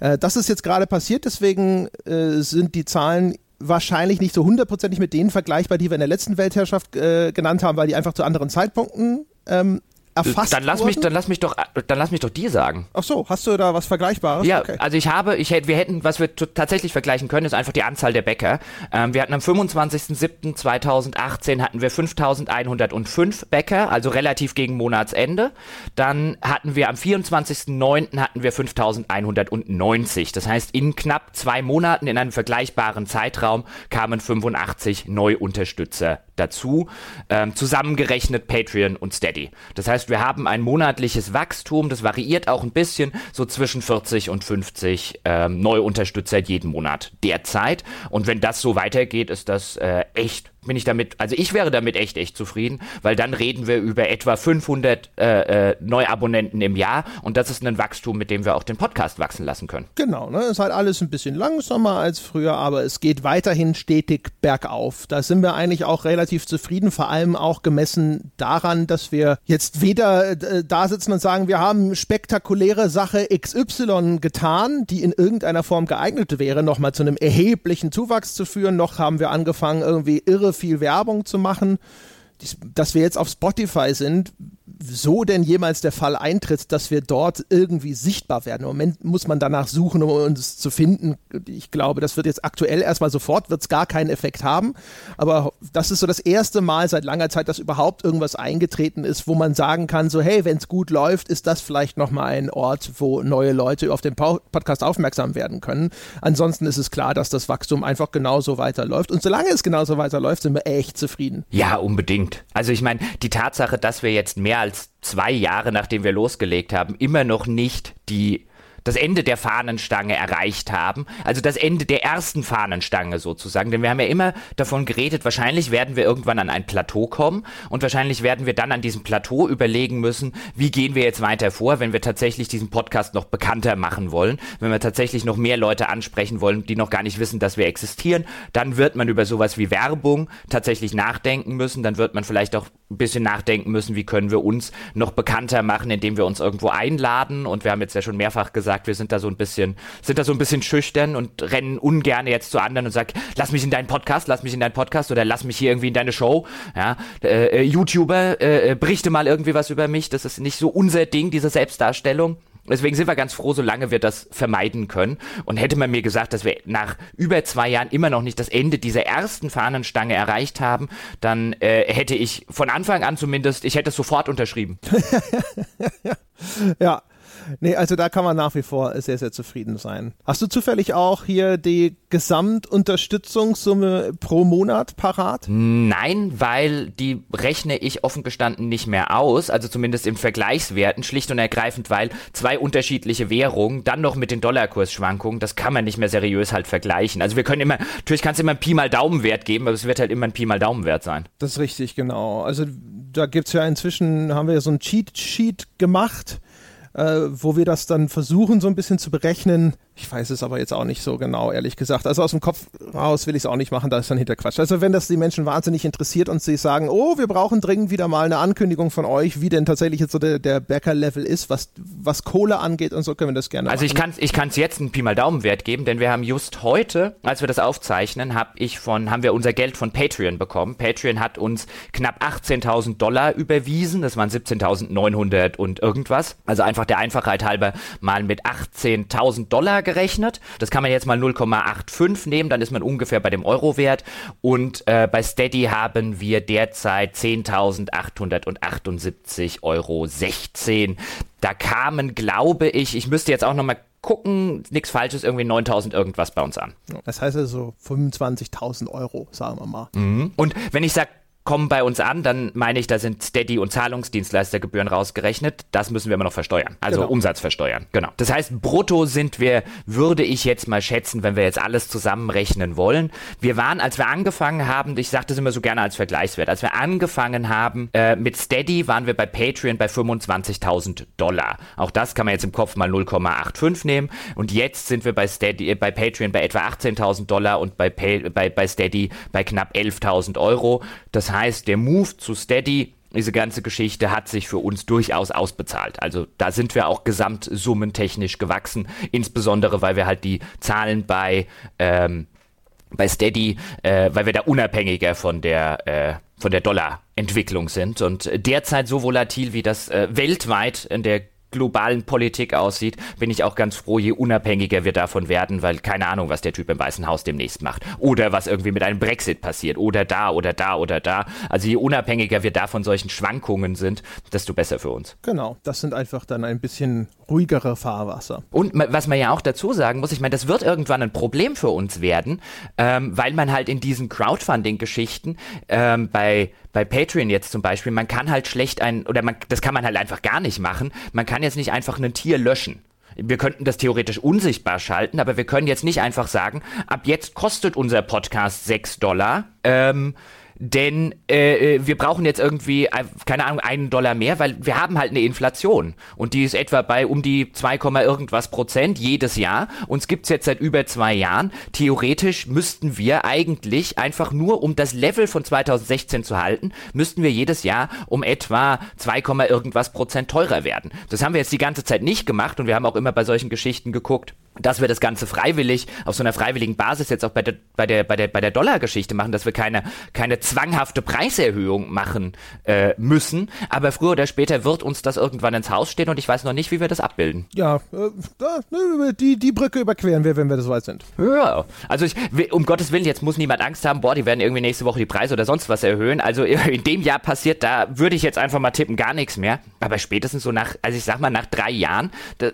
Äh, das ist jetzt gerade passiert, deswegen äh, sind die Zahlen wahrscheinlich nicht so hundertprozentig mit denen vergleichbar, die wir in der letzten Weltherrschaft äh, genannt haben, weil die einfach zu anderen Zeitpunkten ähm, erfasst dann lass mich, dann lass mich doch, dann lass mich doch dir sagen. Ach so, hast du da was Vergleichbares? Ja, okay. also ich habe, ich hätte, wir hätten, was wir tatsächlich vergleichen können, ist einfach die Anzahl der Bäcker. Ähm, wir hatten am 25.07.2018 hatten wir 5.105 Bäcker, also relativ gegen Monatsende. Dann hatten wir am 24.09. hatten wir 5.190. Das heißt, in knapp zwei Monaten in einem vergleichbaren Zeitraum kamen 85 Neuunterstützer dazu, ähm, zusammengerechnet Patreon und Steady. Das heißt, wir haben ein monatliches Wachstum, das variiert auch ein bisschen, so zwischen 40 und 50 ähm, Neuunterstützer jeden Monat derzeit. Und wenn das so weitergeht, ist das äh, echt bin ich damit, also ich wäre damit echt, echt zufrieden, weil dann reden wir über etwa 500 äh, äh, Neuabonnenten im Jahr und das ist ein Wachstum, mit dem wir auch den Podcast wachsen lassen können. Genau, ne? ist halt alles ein bisschen langsamer als früher, aber es geht weiterhin stetig bergauf. Da sind wir eigentlich auch relativ zufrieden, vor allem auch gemessen daran, dass wir jetzt weder äh, da sitzen und sagen, wir haben spektakuläre Sache XY getan, die in irgendeiner Form geeignet wäre, nochmal zu einem erheblichen Zuwachs zu führen, noch haben wir angefangen, irgendwie irre viel Werbung zu machen, dass wir jetzt auf Spotify sind, so denn jemals der Fall eintritt, dass wir dort irgendwie sichtbar werden. Im Moment muss man danach suchen, um uns zu finden. Ich glaube, das wird jetzt aktuell erstmal sofort, wird es gar keinen Effekt haben. Aber das ist so das erste Mal seit langer Zeit, dass überhaupt irgendwas eingetreten ist, wo man sagen kann, so hey, wenn es gut läuft, ist das vielleicht nochmal ein Ort, wo neue Leute auf den Podcast aufmerksam werden können. Ansonsten ist es klar, dass das Wachstum einfach genauso weiterläuft. Und solange es genauso weiterläuft, sind wir echt zufrieden. Ja, unbedingt. Also ich meine, die Tatsache, dass wir jetzt mehr als zwei Jahre, nachdem wir losgelegt haben, immer noch nicht die das Ende der Fahnenstange erreicht haben. Also das Ende der ersten Fahnenstange sozusagen. Denn wir haben ja immer davon geredet, wahrscheinlich werden wir irgendwann an ein Plateau kommen und wahrscheinlich werden wir dann an diesem Plateau überlegen müssen, wie gehen wir jetzt weiter vor, wenn wir tatsächlich diesen Podcast noch bekannter machen wollen, wenn wir tatsächlich noch mehr Leute ansprechen wollen, die noch gar nicht wissen, dass wir existieren. Dann wird man über sowas wie Werbung tatsächlich nachdenken müssen. Dann wird man vielleicht auch ein bisschen nachdenken müssen, wie können wir uns noch bekannter machen, indem wir uns irgendwo einladen. Und wir haben jetzt ja schon mehrfach gesagt, wir sind da so ein bisschen, sind da so ein bisschen schüchtern und rennen ungern jetzt zu anderen und sagen, lass mich in deinen Podcast, lass mich in deinen Podcast oder lass mich hier irgendwie in deine Show. Ja, äh, äh YouTuber, äh, äh, berichte mal irgendwie was über mich. Das ist nicht so unser Ding, diese Selbstdarstellung. Deswegen sind wir ganz froh, solange wir das vermeiden können. Und hätte man mir gesagt, dass wir nach über zwei Jahren immer noch nicht das Ende dieser ersten Fahnenstange erreicht haben, dann äh, hätte ich von Anfang an zumindest, ich hätte es sofort unterschrieben. ja, Nee, also da kann man nach wie vor sehr, sehr zufrieden sein. Hast du zufällig auch hier die Gesamtunterstützungssumme pro Monat parat? Nein, weil die rechne ich offen gestanden nicht mehr aus, also zumindest im Vergleichswerten, schlicht und ergreifend, weil zwei unterschiedliche Währungen, dann noch mit den Dollarkursschwankungen, das kann man nicht mehr seriös halt vergleichen. Also wir können immer, natürlich kannst du immer einen Pi mal Daumenwert geben, aber es wird halt immer ein Pi mal Daumenwert sein. Das ist richtig, genau. Also da gibt es ja inzwischen, haben wir ja so ein Cheat Sheet gemacht, äh, wo wir das dann versuchen, so ein bisschen zu berechnen, ich weiß es aber jetzt auch nicht so genau, ehrlich gesagt. Also aus dem Kopf raus will ich es auch nicht machen, da ist dann hinter Quatsch. Also wenn das die Menschen wahnsinnig interessiert und sie sagen, oh, wir brauchen dringend wieder mal eine Ankündigung von euch, wie denn tatsächlich jetzt so der, der Bäcker-Level ist, was, was Kohle angeht und so, können wir das gerne Also machen. ich kann es ich jetzt einen Pi mal Daumenwert geben, denn wir haben just heute, als wir das aufzeichnen, hab ich von, haben wir unser Geld von Patreon bekommen. Patreon hat uns knapp 18.000 Dollar überwiesen, das waren 17.900 und irgendwas. Also einfach der Einfachheit halber mal mit 18.000 Dollar gerechnet. Das kann man jetzt mal 0,85 nehmen, dann ist man ungefähr bei dem Euro-Wert. Und äh, bei Steady haben wir derzeit 10.878,16 Euro. Da kamen, glaube ich, ich müsste jetzt auch nochmal gucken, nichts Falsches, irgendwie 9000 irgendwas bei uns an. Das heißt also 25.000 Euro, sagen wir mal. Mhm. Und wenn ich sage kommen bei uns an, dann meine ich, da sind Steady und Zahlungsdienstleistergebühren rausgerechnet. Das müssen wir immer noch versteuern. Also genau. Umsatz versteuern. Genau. Das heißt, brutto sind wir, würde ich jetzt mal schätzen, wenn wir jetzt alles zusammenrechnen wollen. Wir waren, als wir angefangen haben, ich sage das immer so gerne als Vergleichswert, als wir angefangen haben äh, mit Steady, waren wir bei Patreon bei 25.000 Dollar. Auch das kann man jetzt im Kopf mal 0,85 nehmen. Und jetzt sind wir bei Steady, äh, bei Patreon bei etwa 18.000 Dollar und bei, Pay, bei, bei Steady bei knapp 11.000 Euro. Das heißt, der Move zu Steady diese ganze Geschichte hat sich für uns durchaus ausbezahlt. Also da sind wir auch gesamtsummentechnisch gewachsen, insbesondere weil wir halt die Zahlen bei ähm, bei Steady, äh, weil wir da unabhängiger von der äh, von der Dollarentwicklung sind und derzeit so volatil wie das äh, weltweit in der globalen Politik aussieht, bin ich auch ganz froh, je unabhängiger wir davon werden, weil keine Ahnung, was der Typ im Weißen Haus demnächst macht. Oder was irgendwie mit einem Brexit passiert. Oder da, oder da, oder da. Also je unabhängiger wir da von solchen Schwankungen sind, desto besser für uns. Genau, das sind einfach dann ein bisschen ruhigere Fahrwasser. Und was man ja auch dazu sagen muss, ich meine, das wird irgendwann ein Problem für uns werden, ähm, weil man halt in diesen Crowdfunding-Geschichten ähm, bei bei Patreon jetzt zum Beispiel, man kann halt schlecht ein, oder man, das kann man halt einfach gar nicht machen. Man kann jetzt nicht einfach ein Tier löschen. Wir könnten das theoretisch unsichtbar schalten, aber wir können jetzt nicht einfach sagen, ab jetzt kostet unser Podcast 6 Dollar. Ähm, denn äh, äh, wir brauchen jetzt irgendwie, äh, keine Ahnung, einen Dollar mehr, weil wir haben halt eine Inflation und die ist etwa bei um die 2, irgendwas Prozent jedes Jahr. Uns gibt's jetzt seit über zwei Jahren. Theoretisch müssten wir eigentlich einfach nur, um das Level von 2016 zu halten, müssten wir jedes Jahr um etwa 2, irgendwas Prozent teurer werden. Das haben wir jetzt die ganze Zeit nicht gemacht und wir haben auch immer bei solchen Geschichten geguckt, dass wir das Ganze freiwillig, auf so einer freiwilligen Basis jetzt auch bei der, bei der, bei der, bei der Dollargeschichte machen, dass wir keine, keine zwanghafte Preiserhöhung machen äh, müssen. Aber früher oder später wird uns das irgendwann ins Haus stehen und ich weiß noch nicht, wie wir das abbilden. Ja, äh, da, die, die Brücke überqueren wir, wenn wir das weit sind. Ja, also ich, um Gottes Willen, jetzt muss niemand Angst haben, boah, die werden irgendwie nächste Woche die Preise oder sonst was erhöhen. Also in dem Jahr passiert, da würde ich jetzt einfach mal tippen, gar nichts mehr. Aber spätestens so nach, also ich sag mal, nach drei Jahren, da,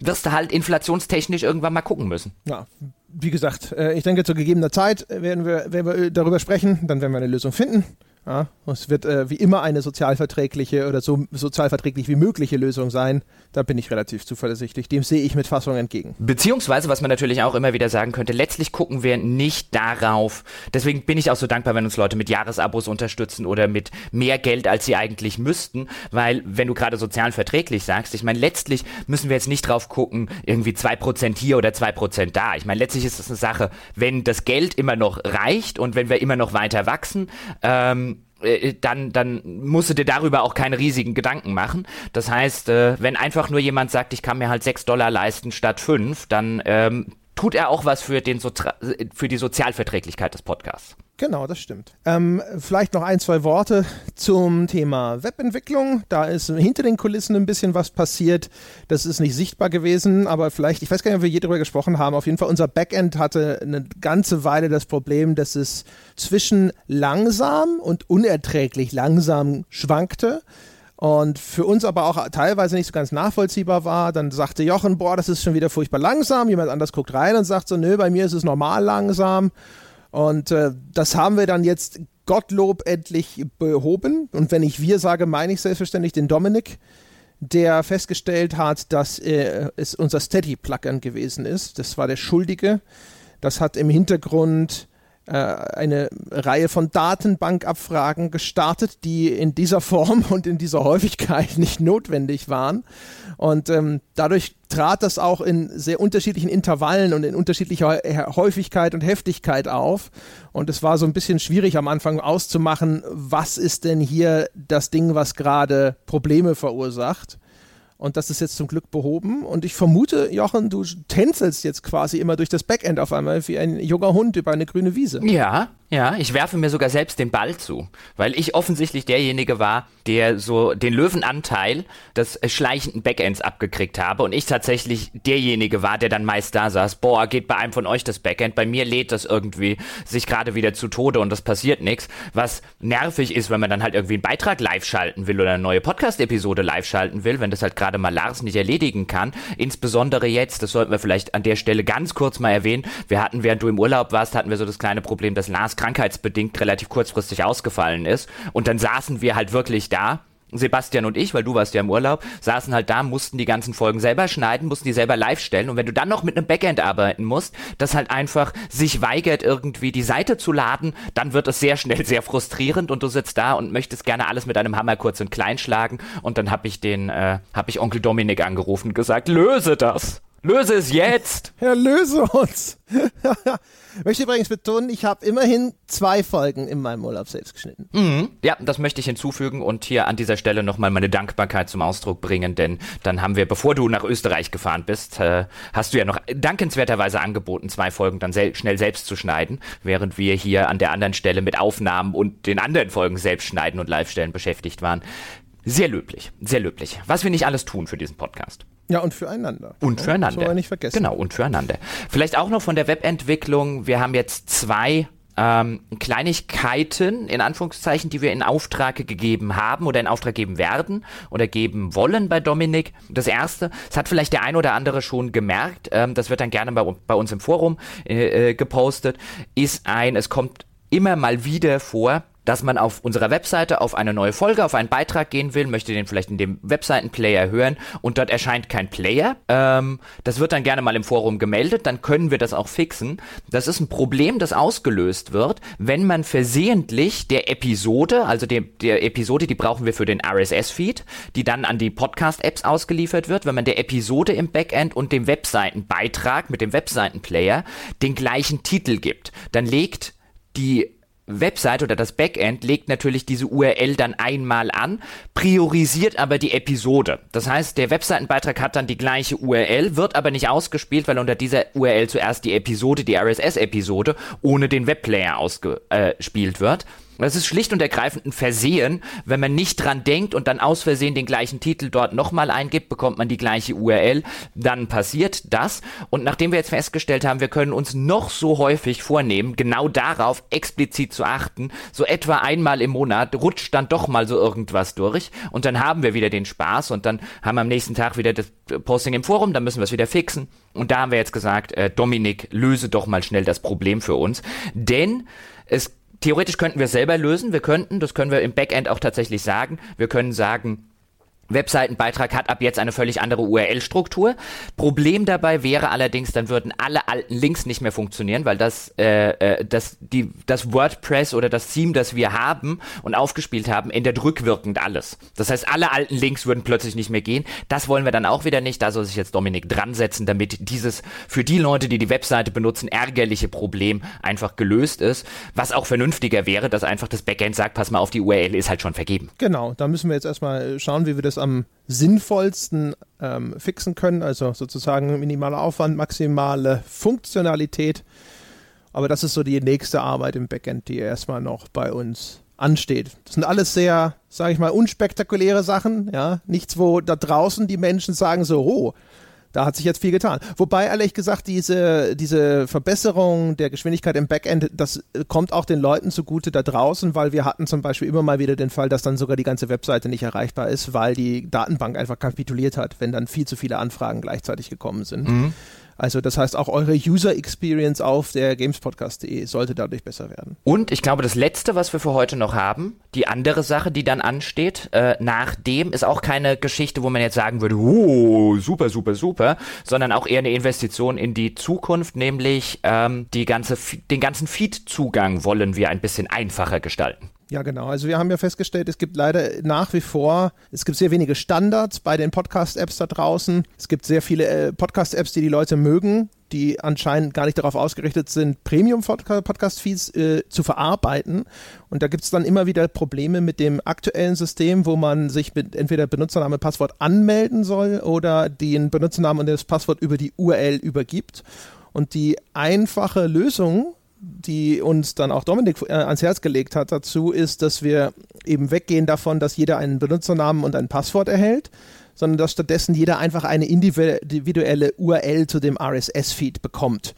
wirst du halt inflationstechnisch irgendwann mal gucken müssen. Ja, wie gesagt, äh, ich denke, zu gegebener Zeit werden wir, werden wir darüber sprechen, dann werden wir eine Lösung finden. Ja, es wird äh, wie immer eine sozialverträgliche oder so sozialverträglich wie mögliche Lösung sein. Da bin ich relativ zuversichtlich. Dem sehe ich mit Fassung entgegen. Beziehungsweise, was man natürlich auch immer wieder sagen könnte, letztlich gucken wir nicht darauf. Deswegen bin ich auch so dankbar, wenn uns Leute mit Jahresabos unterstützen oder mit mehr Geld, als sie eigentlich müssten. Weil, wenn du gerade sozialverträglich sagst, ich meine, letztlich müssen wir jetzt nicht drauf gucken, irgendwie 2% hier oder 2% da. Ich meine, letztlich ist es eine Sache, wenn das Geld immer noch reicht und wenn wir immer noch weiter wachsen, ähm, äh, dann, dann musst du dir darüber auch keine riesigen Gedanken machen. Das heißt, äh, wenn einfach nur jemand sagt, ich kann mir halt 6 Dollar leisten statt 5, dann ähm, tut er auch was für, den so für die Sozialverträglichkeit des Podcasts. Genau, das stimmt. Ähm, vielleicht noch ein, zwei Worte zum Thema Webentwicklung. Da ist hinter den Kulissen ein bisschen was passiert. Das ist nicht sichtbar gewesen, aber vielleicht, ich weiß gar nicht, ob wir je darüber gesprochen haben. Auf jeden Fall, unser Backend hatte eine ganze Weile das Problem, dass es zwischen langsam und unerträglich langsam schwankte und für uns aber auch teilweise nicht so ganz nachvollziehbar war. Dann sagte Jochen, boah, das ist schon wieder furchtbar langsam. Jemand anders guckt rein und sagt so, nö, bei mir ist es normal langsam. Und äh, das haben wir dann jetzt Gottlob endlich behoben. Und wenn ich wir sage, meine ich selbstverständlich den Dominik, der festgestellt hat, dass äh, es unser Steady-Plugin gewesen ist. Das war der Schuldige. Das hat im Hintergrund eine Reihe von Datenbankabfragen gestartet, die in dieser Form und in dieser Häufigkeit nicht notwendig waren. Und ähm, dadurch trat das auch in sehr unterschiedlichen Intervallen und in unterschiedlicher Häufigkeit und Heftigkeit auf. Und es war so ein bisschen schwierig am Anfang auszumachen, was ist denn hier das Ding, was gerade Probleme verursacht. Und das ist jetzt zum Glück behoben. Und ich vermute, Jochen, du tänzelst jetzt quasi immer durch das Backend auf einmal wie ein junger Hund über eine grüne Wiese. Ja, ja, ich werfe mir sogar selbst den Ball zu, weil ich offensichtlich derjenige war, der so den Löwenanteil des schleichenden Backends abgekriegt habe und ich tatsächlich derjenige war, der dann meist da saß, boah, geht bei einem von euch das Backend, bei mir lädt das irgendwie sich gerade wieder zu Tode und das passiert nichts, was nervig ist, wenn man dann halt irgendwie einen Beitrag live schalten will oder eine neue Podcast-Episode live schalten will, wenn das halt gerade mal Lars nicht erledigen kann, insbesondere jetzt, das sollten wir vielleicht an der Stelle ganz kurz mal erwähnen, wir hatten, während du im Urlaub warst, hatten wir so das kleine Problem, dass Lars krankheitsbedingt relativ kurzfristig ausgefallen ist. Und dann saßen wir halt wirklich da Sebastian und ich, weil du warst ja im Urlaub, saßen halt da, mussten die ganzen Folgen selber schneiden, mussten die selber live stellen und wenn du dann noch mit einem Backend arbeiten musst, das halt einfach sich weigert irgendwie die Seite zu laden, dann wird es sehr schnell sehr frustrierend und du sitzt da und möchtest gerne alles mit einem Hammer kurz und klein schlagen und dann habe ich den, äh, habe ich Onkel Dominik angerufen und gesagt, löse das. Löse es jetzt! Ja, löse uns! möchte übrigens betonen, ich habe immerhin zwei Folgen in meinem Urlaub selbst geschnitten. Mhm. Ja, das möchte ich hinzufügen und hier an dieser Stelle nochmal meine Dankbarkeit zum Ausdruck bringen, denn dann haben wir, bevor du nach Österreich gefahren bist, äh, hast du ja noch dankenswerterweise angeboten, zwei Folgen dann sel schnell selbst zu schneiden, während wir hier an der anderen Stelle mit Aufnahmen und den anderen Folgen selbst schneiden und Live-Stellen beschäftigt waren. Sehr löblich, sehr löblich. Was wir nicht alles tun für diesen Podcast. Ja, und füreinander. Und ja, füreinander. Soll man nicht vergessen. Genau, und füreinander. Vielleicht auch noch von der Webentwicklung. Wir haben jetzt zwei ähm, Kleinigkeiten, in Anführungszeichen, die wir in Auftrag gegeben haben oder in Auftrag geben werden oder geben wollen bei Dominik. Das erste, das hat vielleicht der ein oder andere schon gemerkt, ähm, das wird dann gerne bei, bei uns im Forum äh, äh, gepostet, ist ein, es kommt immer mal wieder vor, dass man auf unserer Webseite auf eine neue Folge, auf einen Beitrag gehen will, möchte den vielleicht in dem Webseitenplayer hören und dort erscheint kein Player. Ähm, das wird dann gerne mal im Forum gemeldet, dann können wir das auch fixen. Das ist ein Problem, das ausgelöst wird, wenn man versehentlich der Episode, also der, der Episode, die brauchen wir für den RSS-Feed, die dann an die Podcast-Apps ausgeliefert wird, wenn man der Episode im Backend und dem Webseitenbeitrag mit dem Webseitenplayer den gleichen Titel gibt, dann legt die Website oder das Backend legt natürlich diese URL dann einmal an, priorisiert aber die Episode. Das heißt, der Webseitenbeitrag hat dann die gleiche URL, wird aber nicht ausgespielt, weil unter dieser URL zuerst die Episode, die RSS-Episode, ohne den Webplayer ausgespielt wird. Das ist schlicht und ergreifend ein Versehen. Wenn man nicht dran denkt und dann aus Versehen den gleichen Titel dort nochmal eingibt, bekommt man die gleiche URL. Dann passiert das. Und nachdem wir jetzt festgestellt haben, wir können uns noch so häufig vornehmen, genau darauf explizit zu achten, so etwa einmal im Monat rutscht dann doch mal so irgendwas durch und dann haben wir wieder den Spaß und dann haben wir am nächsten Tag wieder das Posting im Forum, dann müssen wir es wieder fixen. Und da haben wir jetzt gesagt, äh, Dominik, löse doch mal schnell das Problem für uns. Denn es theoretisch könnten wir es selber lösen. Wir könnten, das können wir im Backend auch tatsächlich sagen, wir können sagen, Webseitenbeitrag hat ab jetzt eine völlig andere URL-Struktur. Problem dabei wäre allerdings, dann würden alle alten Links nicht mehr funktionieren, weil das, äh, äh, das, die, das WordPress oder das Theme, das wir haben und aufgespielt haben, ändert rückwirkend alles. Das heißt, alle alten Links würden plötzlich nicht mehr gehen. Das wollen wir dann auch wieder nicht. Da soll sich jetzt Dominik dran setzen, damit dieses für die Leute, die die Webseite benutzen, ärgerliche Problem einfach gelöst ist. Was auch vernünftiger wäre, dass einfach das Backend sagt, pass mal auf, die URL ist halt schon vergeben. Genau, da müssen wir jetzt erstmal schauen, wie wir das es am sinnvollsten ähm, fixen können. Also sozusagen minimaler Aufwand, maximale Funktionalität. Aber das ist so die nächste Arbeit im Backend, die erstmal noch bei uns ansteht. Das sind alles sehr, sage ich mal, unspektakuläre Sachen. Ja, nichts, wo da draußen die Menschen sagen so, oh, da hat sich jetzt viel getan. Wobei, ehrlich gesagt, diese, diese Verbesserung der Geschwindigkeit im Backend, das kommt auch den Leuten zugute da draußen, weil wir hatten zum Beispiel immer mal wieder den Fall, dass dann sogar die ganze Webseite nicht erreichbar ist, weil die Datenbank einfach kapituliert hat, wenn dann viel zu viele Anfragen gleichzeitig gekommen sind. Mhm. Also das heißt, auch eure User Experience auf der gamespodcast.de sollte dadurch besser werden. Und ich glaube, das Letzte, was wir für heute noch haben, die andere Sache, die dann ansteht, äh, nach dem ist auch keine Geschichte, wo man jetzt sagen würde, oh, super, super, super, sondern auch eher eine Investition in die Zukunft, nämlich ähm, die ganze, den ganzen Feed-Zugang wollen wir ein bisschen einfacher gestalten. Ja, genau. Also wir haben ja festgestellt, es gibt leider nach wie vor, es gibt sehr wenige Standards bei den Podcast-Apps da draußen. Es gibt sehr viele äh, Podcast-Apps, die die Leute mögen, die anscheinend gar nicht darauf ausgerichtet sind, Premium-Podcast-Feeds äh, zu verarbeiten. Und da gibt es dann immer wieder Probleme mit dem aktuellen System, wo man sich mit entweder Benutzername, Passwort anmelden soll oder den Benutzernamen und das Passwort über die URL übergibt. Und die einfache Lösung die uns dann auch Dominik äh, ans Herz gelegt hat dazu, ist, dass wir eben weggehen davon, dass jeder einen Benutzernamen und ein Passwort erhält, sondern dass stattdessen jeder einfach eine individuelle URL zu dem RSS-Feed bekommt.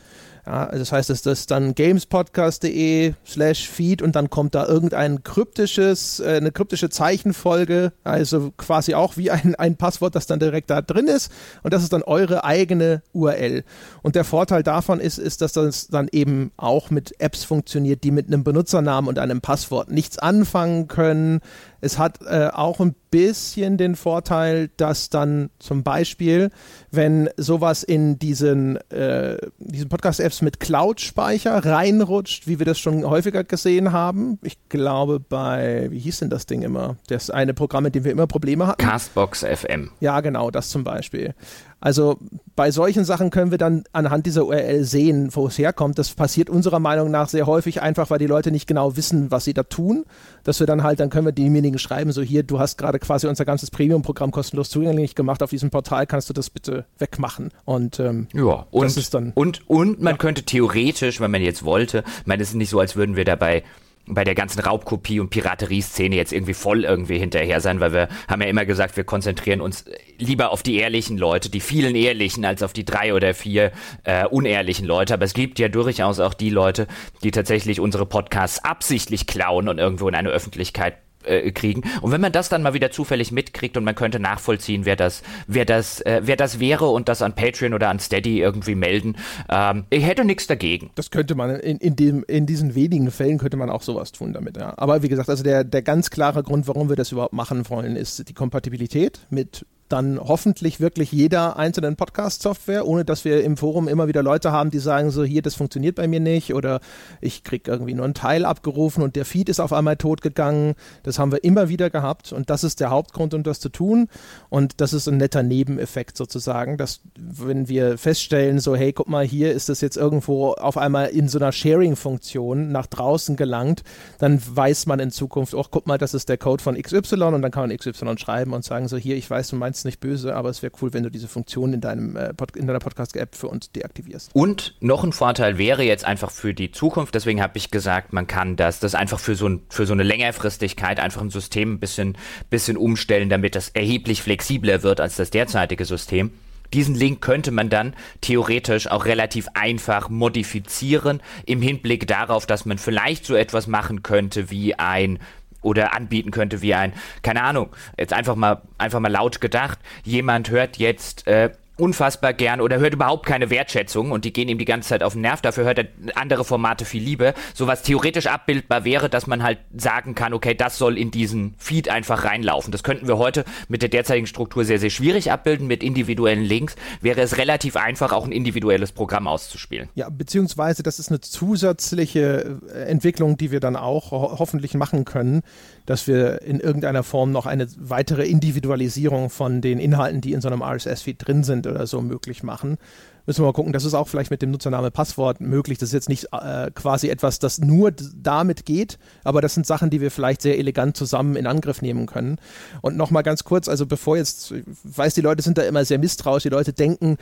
Ja, also das heißt, dass das dann gamespodcast.de slash feed und dann kommt da irgendein kryptisches, äh, eine kryptische Zeichenfolge, also quasi auch wie ein, ein Passwort, das dann direkt da drin ist und das ist dann eure eigene URL. Und der Vorteil davon ist, ist, dass das dann eben auch mit Apps funktioniert, die mit einem Benutzernamen und einem Passwort nichts anfangen können. Es hat äh, auch ein bisschen den Vorteil, dass dann zum Beispiel, wenn sowas in diesen, äh, diesen Podcast-Apps mit Cloud-Speicher reinrutscht, wie wir das schon häufiger gesehen haben, ich glaube bei, wie hieß denn das Ding immer? Das eine Programm, mit dem wir immer Probleme hatten. Castbox FM. Ja, genau, das zum Beispiel. Also bei solchen Sachen können wir dann anhand dieser URL sehen, wo es herkommt. Das passiert unserer Meinung nach sehr häufig einfach, weil die Leute nicht genau wissen, was sie da tun. Dass wir dann halt, dann können wir demjenigen schreiben, so hier, du hast gerade quasi unser ganzes Premium-Programm kostenlos zugänglich gemacht auf diesem Portal, kannst du das bitte wegmachen. Und ähm, ja, und, das ist dann, und, und man ja. könnte theoretisch, wenn man jetzt wollte, ich meine, es ist nicht so, als würden wir dabei bei der ganzen Raubkopie- und Piraterie-Szene jetzt irgendwie voll irgendwie hinterher sein, weil wir haben ja immer gesagt, wir konzentrieren uns lieber auf die ehrlichen Leute, die vielen ehrlichen, als auf die drei oder vier äh, unehrlichen Leute. Aber es gibt ja durchaus auch die Leute, die tatsächlich unsere Podcasts absichtlich klauen und irgendwo in eine Öffentlichkeit äh, kriegen. Und wenn man das dann mal wieder zufällig mitkriegt und man könnte nachvollziehen, wer das, wer das, äh, wer das wäre und das an Patreon oder an Steady irgendwie melden, ähm, ich hätte nichts dagegen. Das könnte man in, in, dem, in diesen wenigen Fällen könnte man auch sowas tun damit, ja. Aber wie gesagt, also der, der ganz klare Grund, warum wir das überhaupt machen wollen, ist die Kompatibilität mit dann hoffentlich wirklich jeder einzelnen Podcast-Software, ohne dass wir im Forum immer wieder Leute haben, die sagen so, hier, das funktioniert bei mir nicht oder ich kriege irgendwie nur einen Teil abgerufen und der Feed ist auf einmal tot gegangen. Das haben wir immer wieder gehabt und das ist der Hauptgrund, um das zu tun und das ist ein netter Nebeneffekt sozusagen, dass wenn wir feststellen so, hey, guck mal, hier ist das jetzt irgendwo auf einmal in so einer Sharing-Funktion nach draußen gelangt, dann weiß man in Zukunft, oh, guck mal, das ist der Code von XY und dann kann man XY schreiben und sagen so, hier, ich weiß, du meinst nicht böse, aber es wäre cool, wenn du diese Funktion in, deinem, äh, in deiner Podcast-App für uns deaktivierst. Und noch ein Vorteil wäre jetzt einfach für die Zukunft, deswegen habe ich gesagt, man kann das, das einfach für so, ein, für so eine Längerfristigkeit einfach ein System ein bisschen, bisschen umstellen, damit das erheblich flexibler wird als das derzeitige System. Diesen Link könnte man dann theoretisch auch relativ einfach modifizieren im Hinblick darauf, dass man vielleicht so etwas machen könnte wie ein oder anbieten könnte wie ein, keine Ahnung, jetzt einfach mal, einfach mal laut gedacht, jemand hört jetzt äh, unfassbar gern oder hört überhaupt keine Wertschätzung und die gehen ihm die ganze Zeit auf den Nerv, dafür hört er andere Formate viel Liebe. So was theoretisch abbildbar wäre, dass man halt sagen kann, okay, das soll in diesen Feed einfach reinlaufen. Das könnten wir heute mit der derzeitigen Struktur sehr, sehr schwierig abbilden. Mit individuellen Links wäre es relativ einfach, auch ein individuelles Programm auszuspielen. Ja, beziehungsweise das ist eine zusätzliche äh, Entwicklung, die wir dann auch ho hoffentlich machen können, dass wir in irgendeiner Form noch eine weitere Individualisierung von den Inhalten, die in so einem RSS-Feed drin sind oder so möglich machen. Müssen wir mal gucken, das ist auch vielleicht mit dem Nutzername Passwort möglich. Das ist jetzt nicht äh, quasi etwas, das nur damit geht, aber das sind Sachen, die wir vielleicht sehr elegant zusammen in Angriff nehmen können. Und nochmal ganz kurz, also bevor jetzt, ich weiß, die Leute sind da immer sehr misstrauisch, die Leute denken,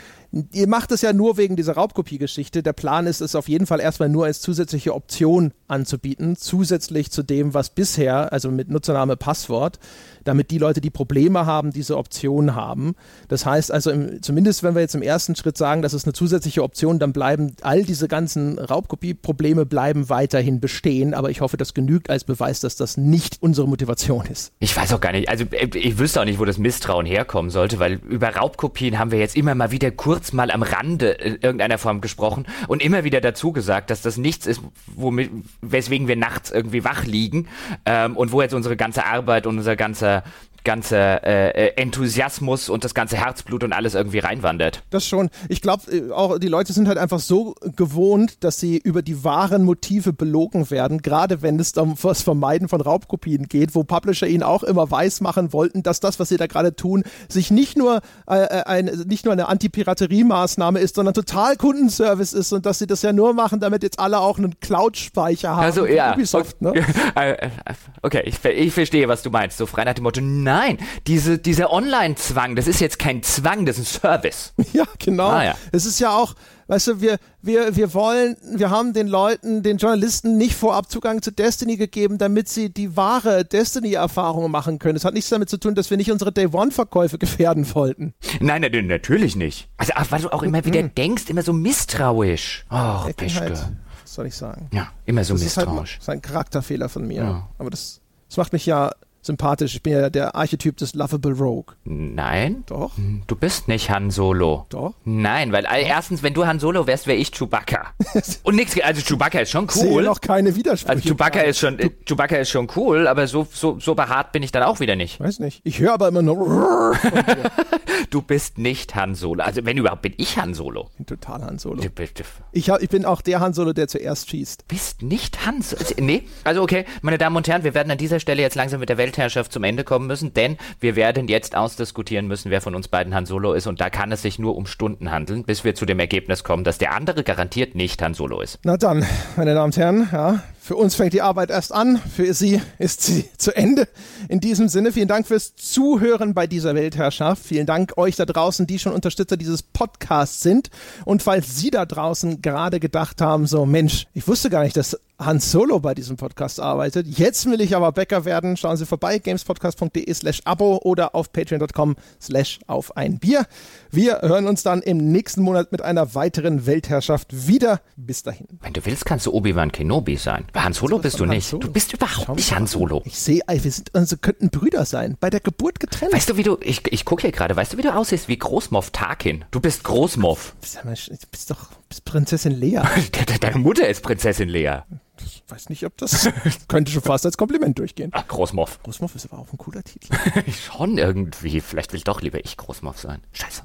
ihr macht es ja nur wegen dieser Raubkopie-Geschichte. Der Plan ist es auf jeden Fall erstmal nur als zusätzliche Option anzubieten, zusätzlich zu dem, was bisher, also mit Nutzername Passwort, damit die Leute, die Probleme haben, diese Option haben. Das heißt also, im, zumindest wenn wir jetzt im ersten Schritt sagen, das ist eine zusätzliche Option, dann bleiben all diese ganzen Raubkopie-Probleme bleiben weiterhin bestehen. Aber ich hoffe, das genügt als Beweis, dass das nicht unsere Motivation ist. Ich weiß auch gar nicht, also äh, ich wüsste auch nicht, wo das Misstrauen herkommen sollte, weil über Raubkopien haben wir jetzt immer mal wieder kurz mal am Rande in irgendeiner Form gesprochen und immer wieder dazu gesagt, dass das nichts ist, womit, weswegen wir nachts irgendwie wach liegen ähm, und wo jetzt unsere ganze Arbeit und unser ganzer there ganze äh, äh, Enthusiasmus und das ganze Herzblut und alles irgendwie reinwandert. Das schon. Ich glaube, äh, auch die Leute sind halt einfach so gewohnt, dass sie über die wahren Motive belogen werden, gerade wenn es um das Vermeiden von Raubkopien geht, wo Publisher ihnen auch immer weismachen wollten, dass das, was sie da gerade tun, sich nicht nur, äh, äh ein, nicht nur eine Anti-Piraterie-Maßnahme ist, sondern total Kundenservice ist und dass sie das ja nur machen, damit jetzt alle auch einen Cloud-Speicher haben. Also ja. Ubisoft, ne? okay, ich, ich verstehe, was du meinst. So frei nach dem Motto, nein, Nein, diese, dieser Online-Zwang, das ist jetzt kein Zwang, das ist ein Service. Ja, genau. Ah, ja. Es ist ja auch, weißt du, wir, wir, wir wollen, wir haben den Leuten, den Journalisten nicht vorab Zugang zu Destiny gegeben, damit sie die wahre Destiny-Erfahrung machen können. Es hat nichts damit zu tun, dass wir nicht unsere Day-One-Verkäufe gefährden wollten. Nein, nein, natürlich nicht. Also, weil du auch immer wieder mhm. denkst, immer so misstrauisch. Oh, Peschke. Halt, was soll ich sagen? Ja, immer so das misstrauisch. Ist halt, das ist ein Charakterfehler von mir. Ja. Aber das, das macht mich ja sympathisch. Ich bin ja der Archetyp des Lovable Rogue. Nein. Doch. Du bist nicht Han Solo. Doch. Nein, weil Doch. erstens, wenn du Han Solo wärst, wäre ich Chewbacca. Und nichts, also Chewbacca ist schon cool. Ich sehe noch keine Widersprüche. Also Chewbacca ist schon, du, Chewbacca ist schon cool, aber so, so, so behaart bin ich dann auch wieder nicht. Weiß nicht. Ich höre aber immer nur. du bist nicht Han Solo. Also wenn überhaupt, bin ich Han Solo. Ich bin total Han Solo. Ich, ich bin auch der Han Solo, der zuerst schießt. Bist nicht Han Solo? Nee. Also okay, meine Damen und Herren, wir werden an dieser Stelle jetzt langsam mit der Welt Weltherrschaft zum Ende kommen müssen, denn wir werden jetzt ausdiskutieren müssen, wer von uns beiden Han Solo ist und da kann es sich nur um Stunden handeln, bis wir zu dem Ergebnis kommen, dass der andere garantiert nicht Han Solo ist. Na dann, meine Damen und Herren, ja, für uns fängt die Arbeit erst an, für Sie ist sie zu Ende. In diesem Sinne, vielen Dank fürs Zuhören bei dieser Weltherrschaft. Vielen Dank euch da draußen, die schon Unterstützer dieses Podcasts sind. Und falls Sie da draußen gerade gedacht haben, so Mensch, ich wusste gar nicht, dass Hans Solo bei diesem Podcast arbeitet. Jetzt will ich aber Bäcker werden. Schauen Sie vorbei, gamespodcast.de slash Abo oder auf patreon.com slash auf ein Bier. Wir hören uns dann im nächsten Monat mit einer weiteren Weltherrschaft wieder. Bis dahin. Wenn du willst, kannst du Obi-Wan Kenobi sein. Bei Han Solo bist du nicht. Du bist überhaupt nicht Han Solo. Ich sehe, wir sind, also könnten Brüder sein. Bei der Geburt getrennt. Weißt du, wie du, ich, ich gucke hier gerade, weißt du, wie du aussiehst wie Großmoff Tarkin? Du bist Großmoff. Du bist doch Prinzessin Lea. Deine Mutter ist Prinzessin Lea. Das weiß nicht, ob das könnte schon fast als Kompliment durchgehen. Ach, Großmoff. Großmuff ist aber auch ein cooler Titel. Schon irgendwie. Vielleicht will doch lieber ich Großmoff sein. Scheiße.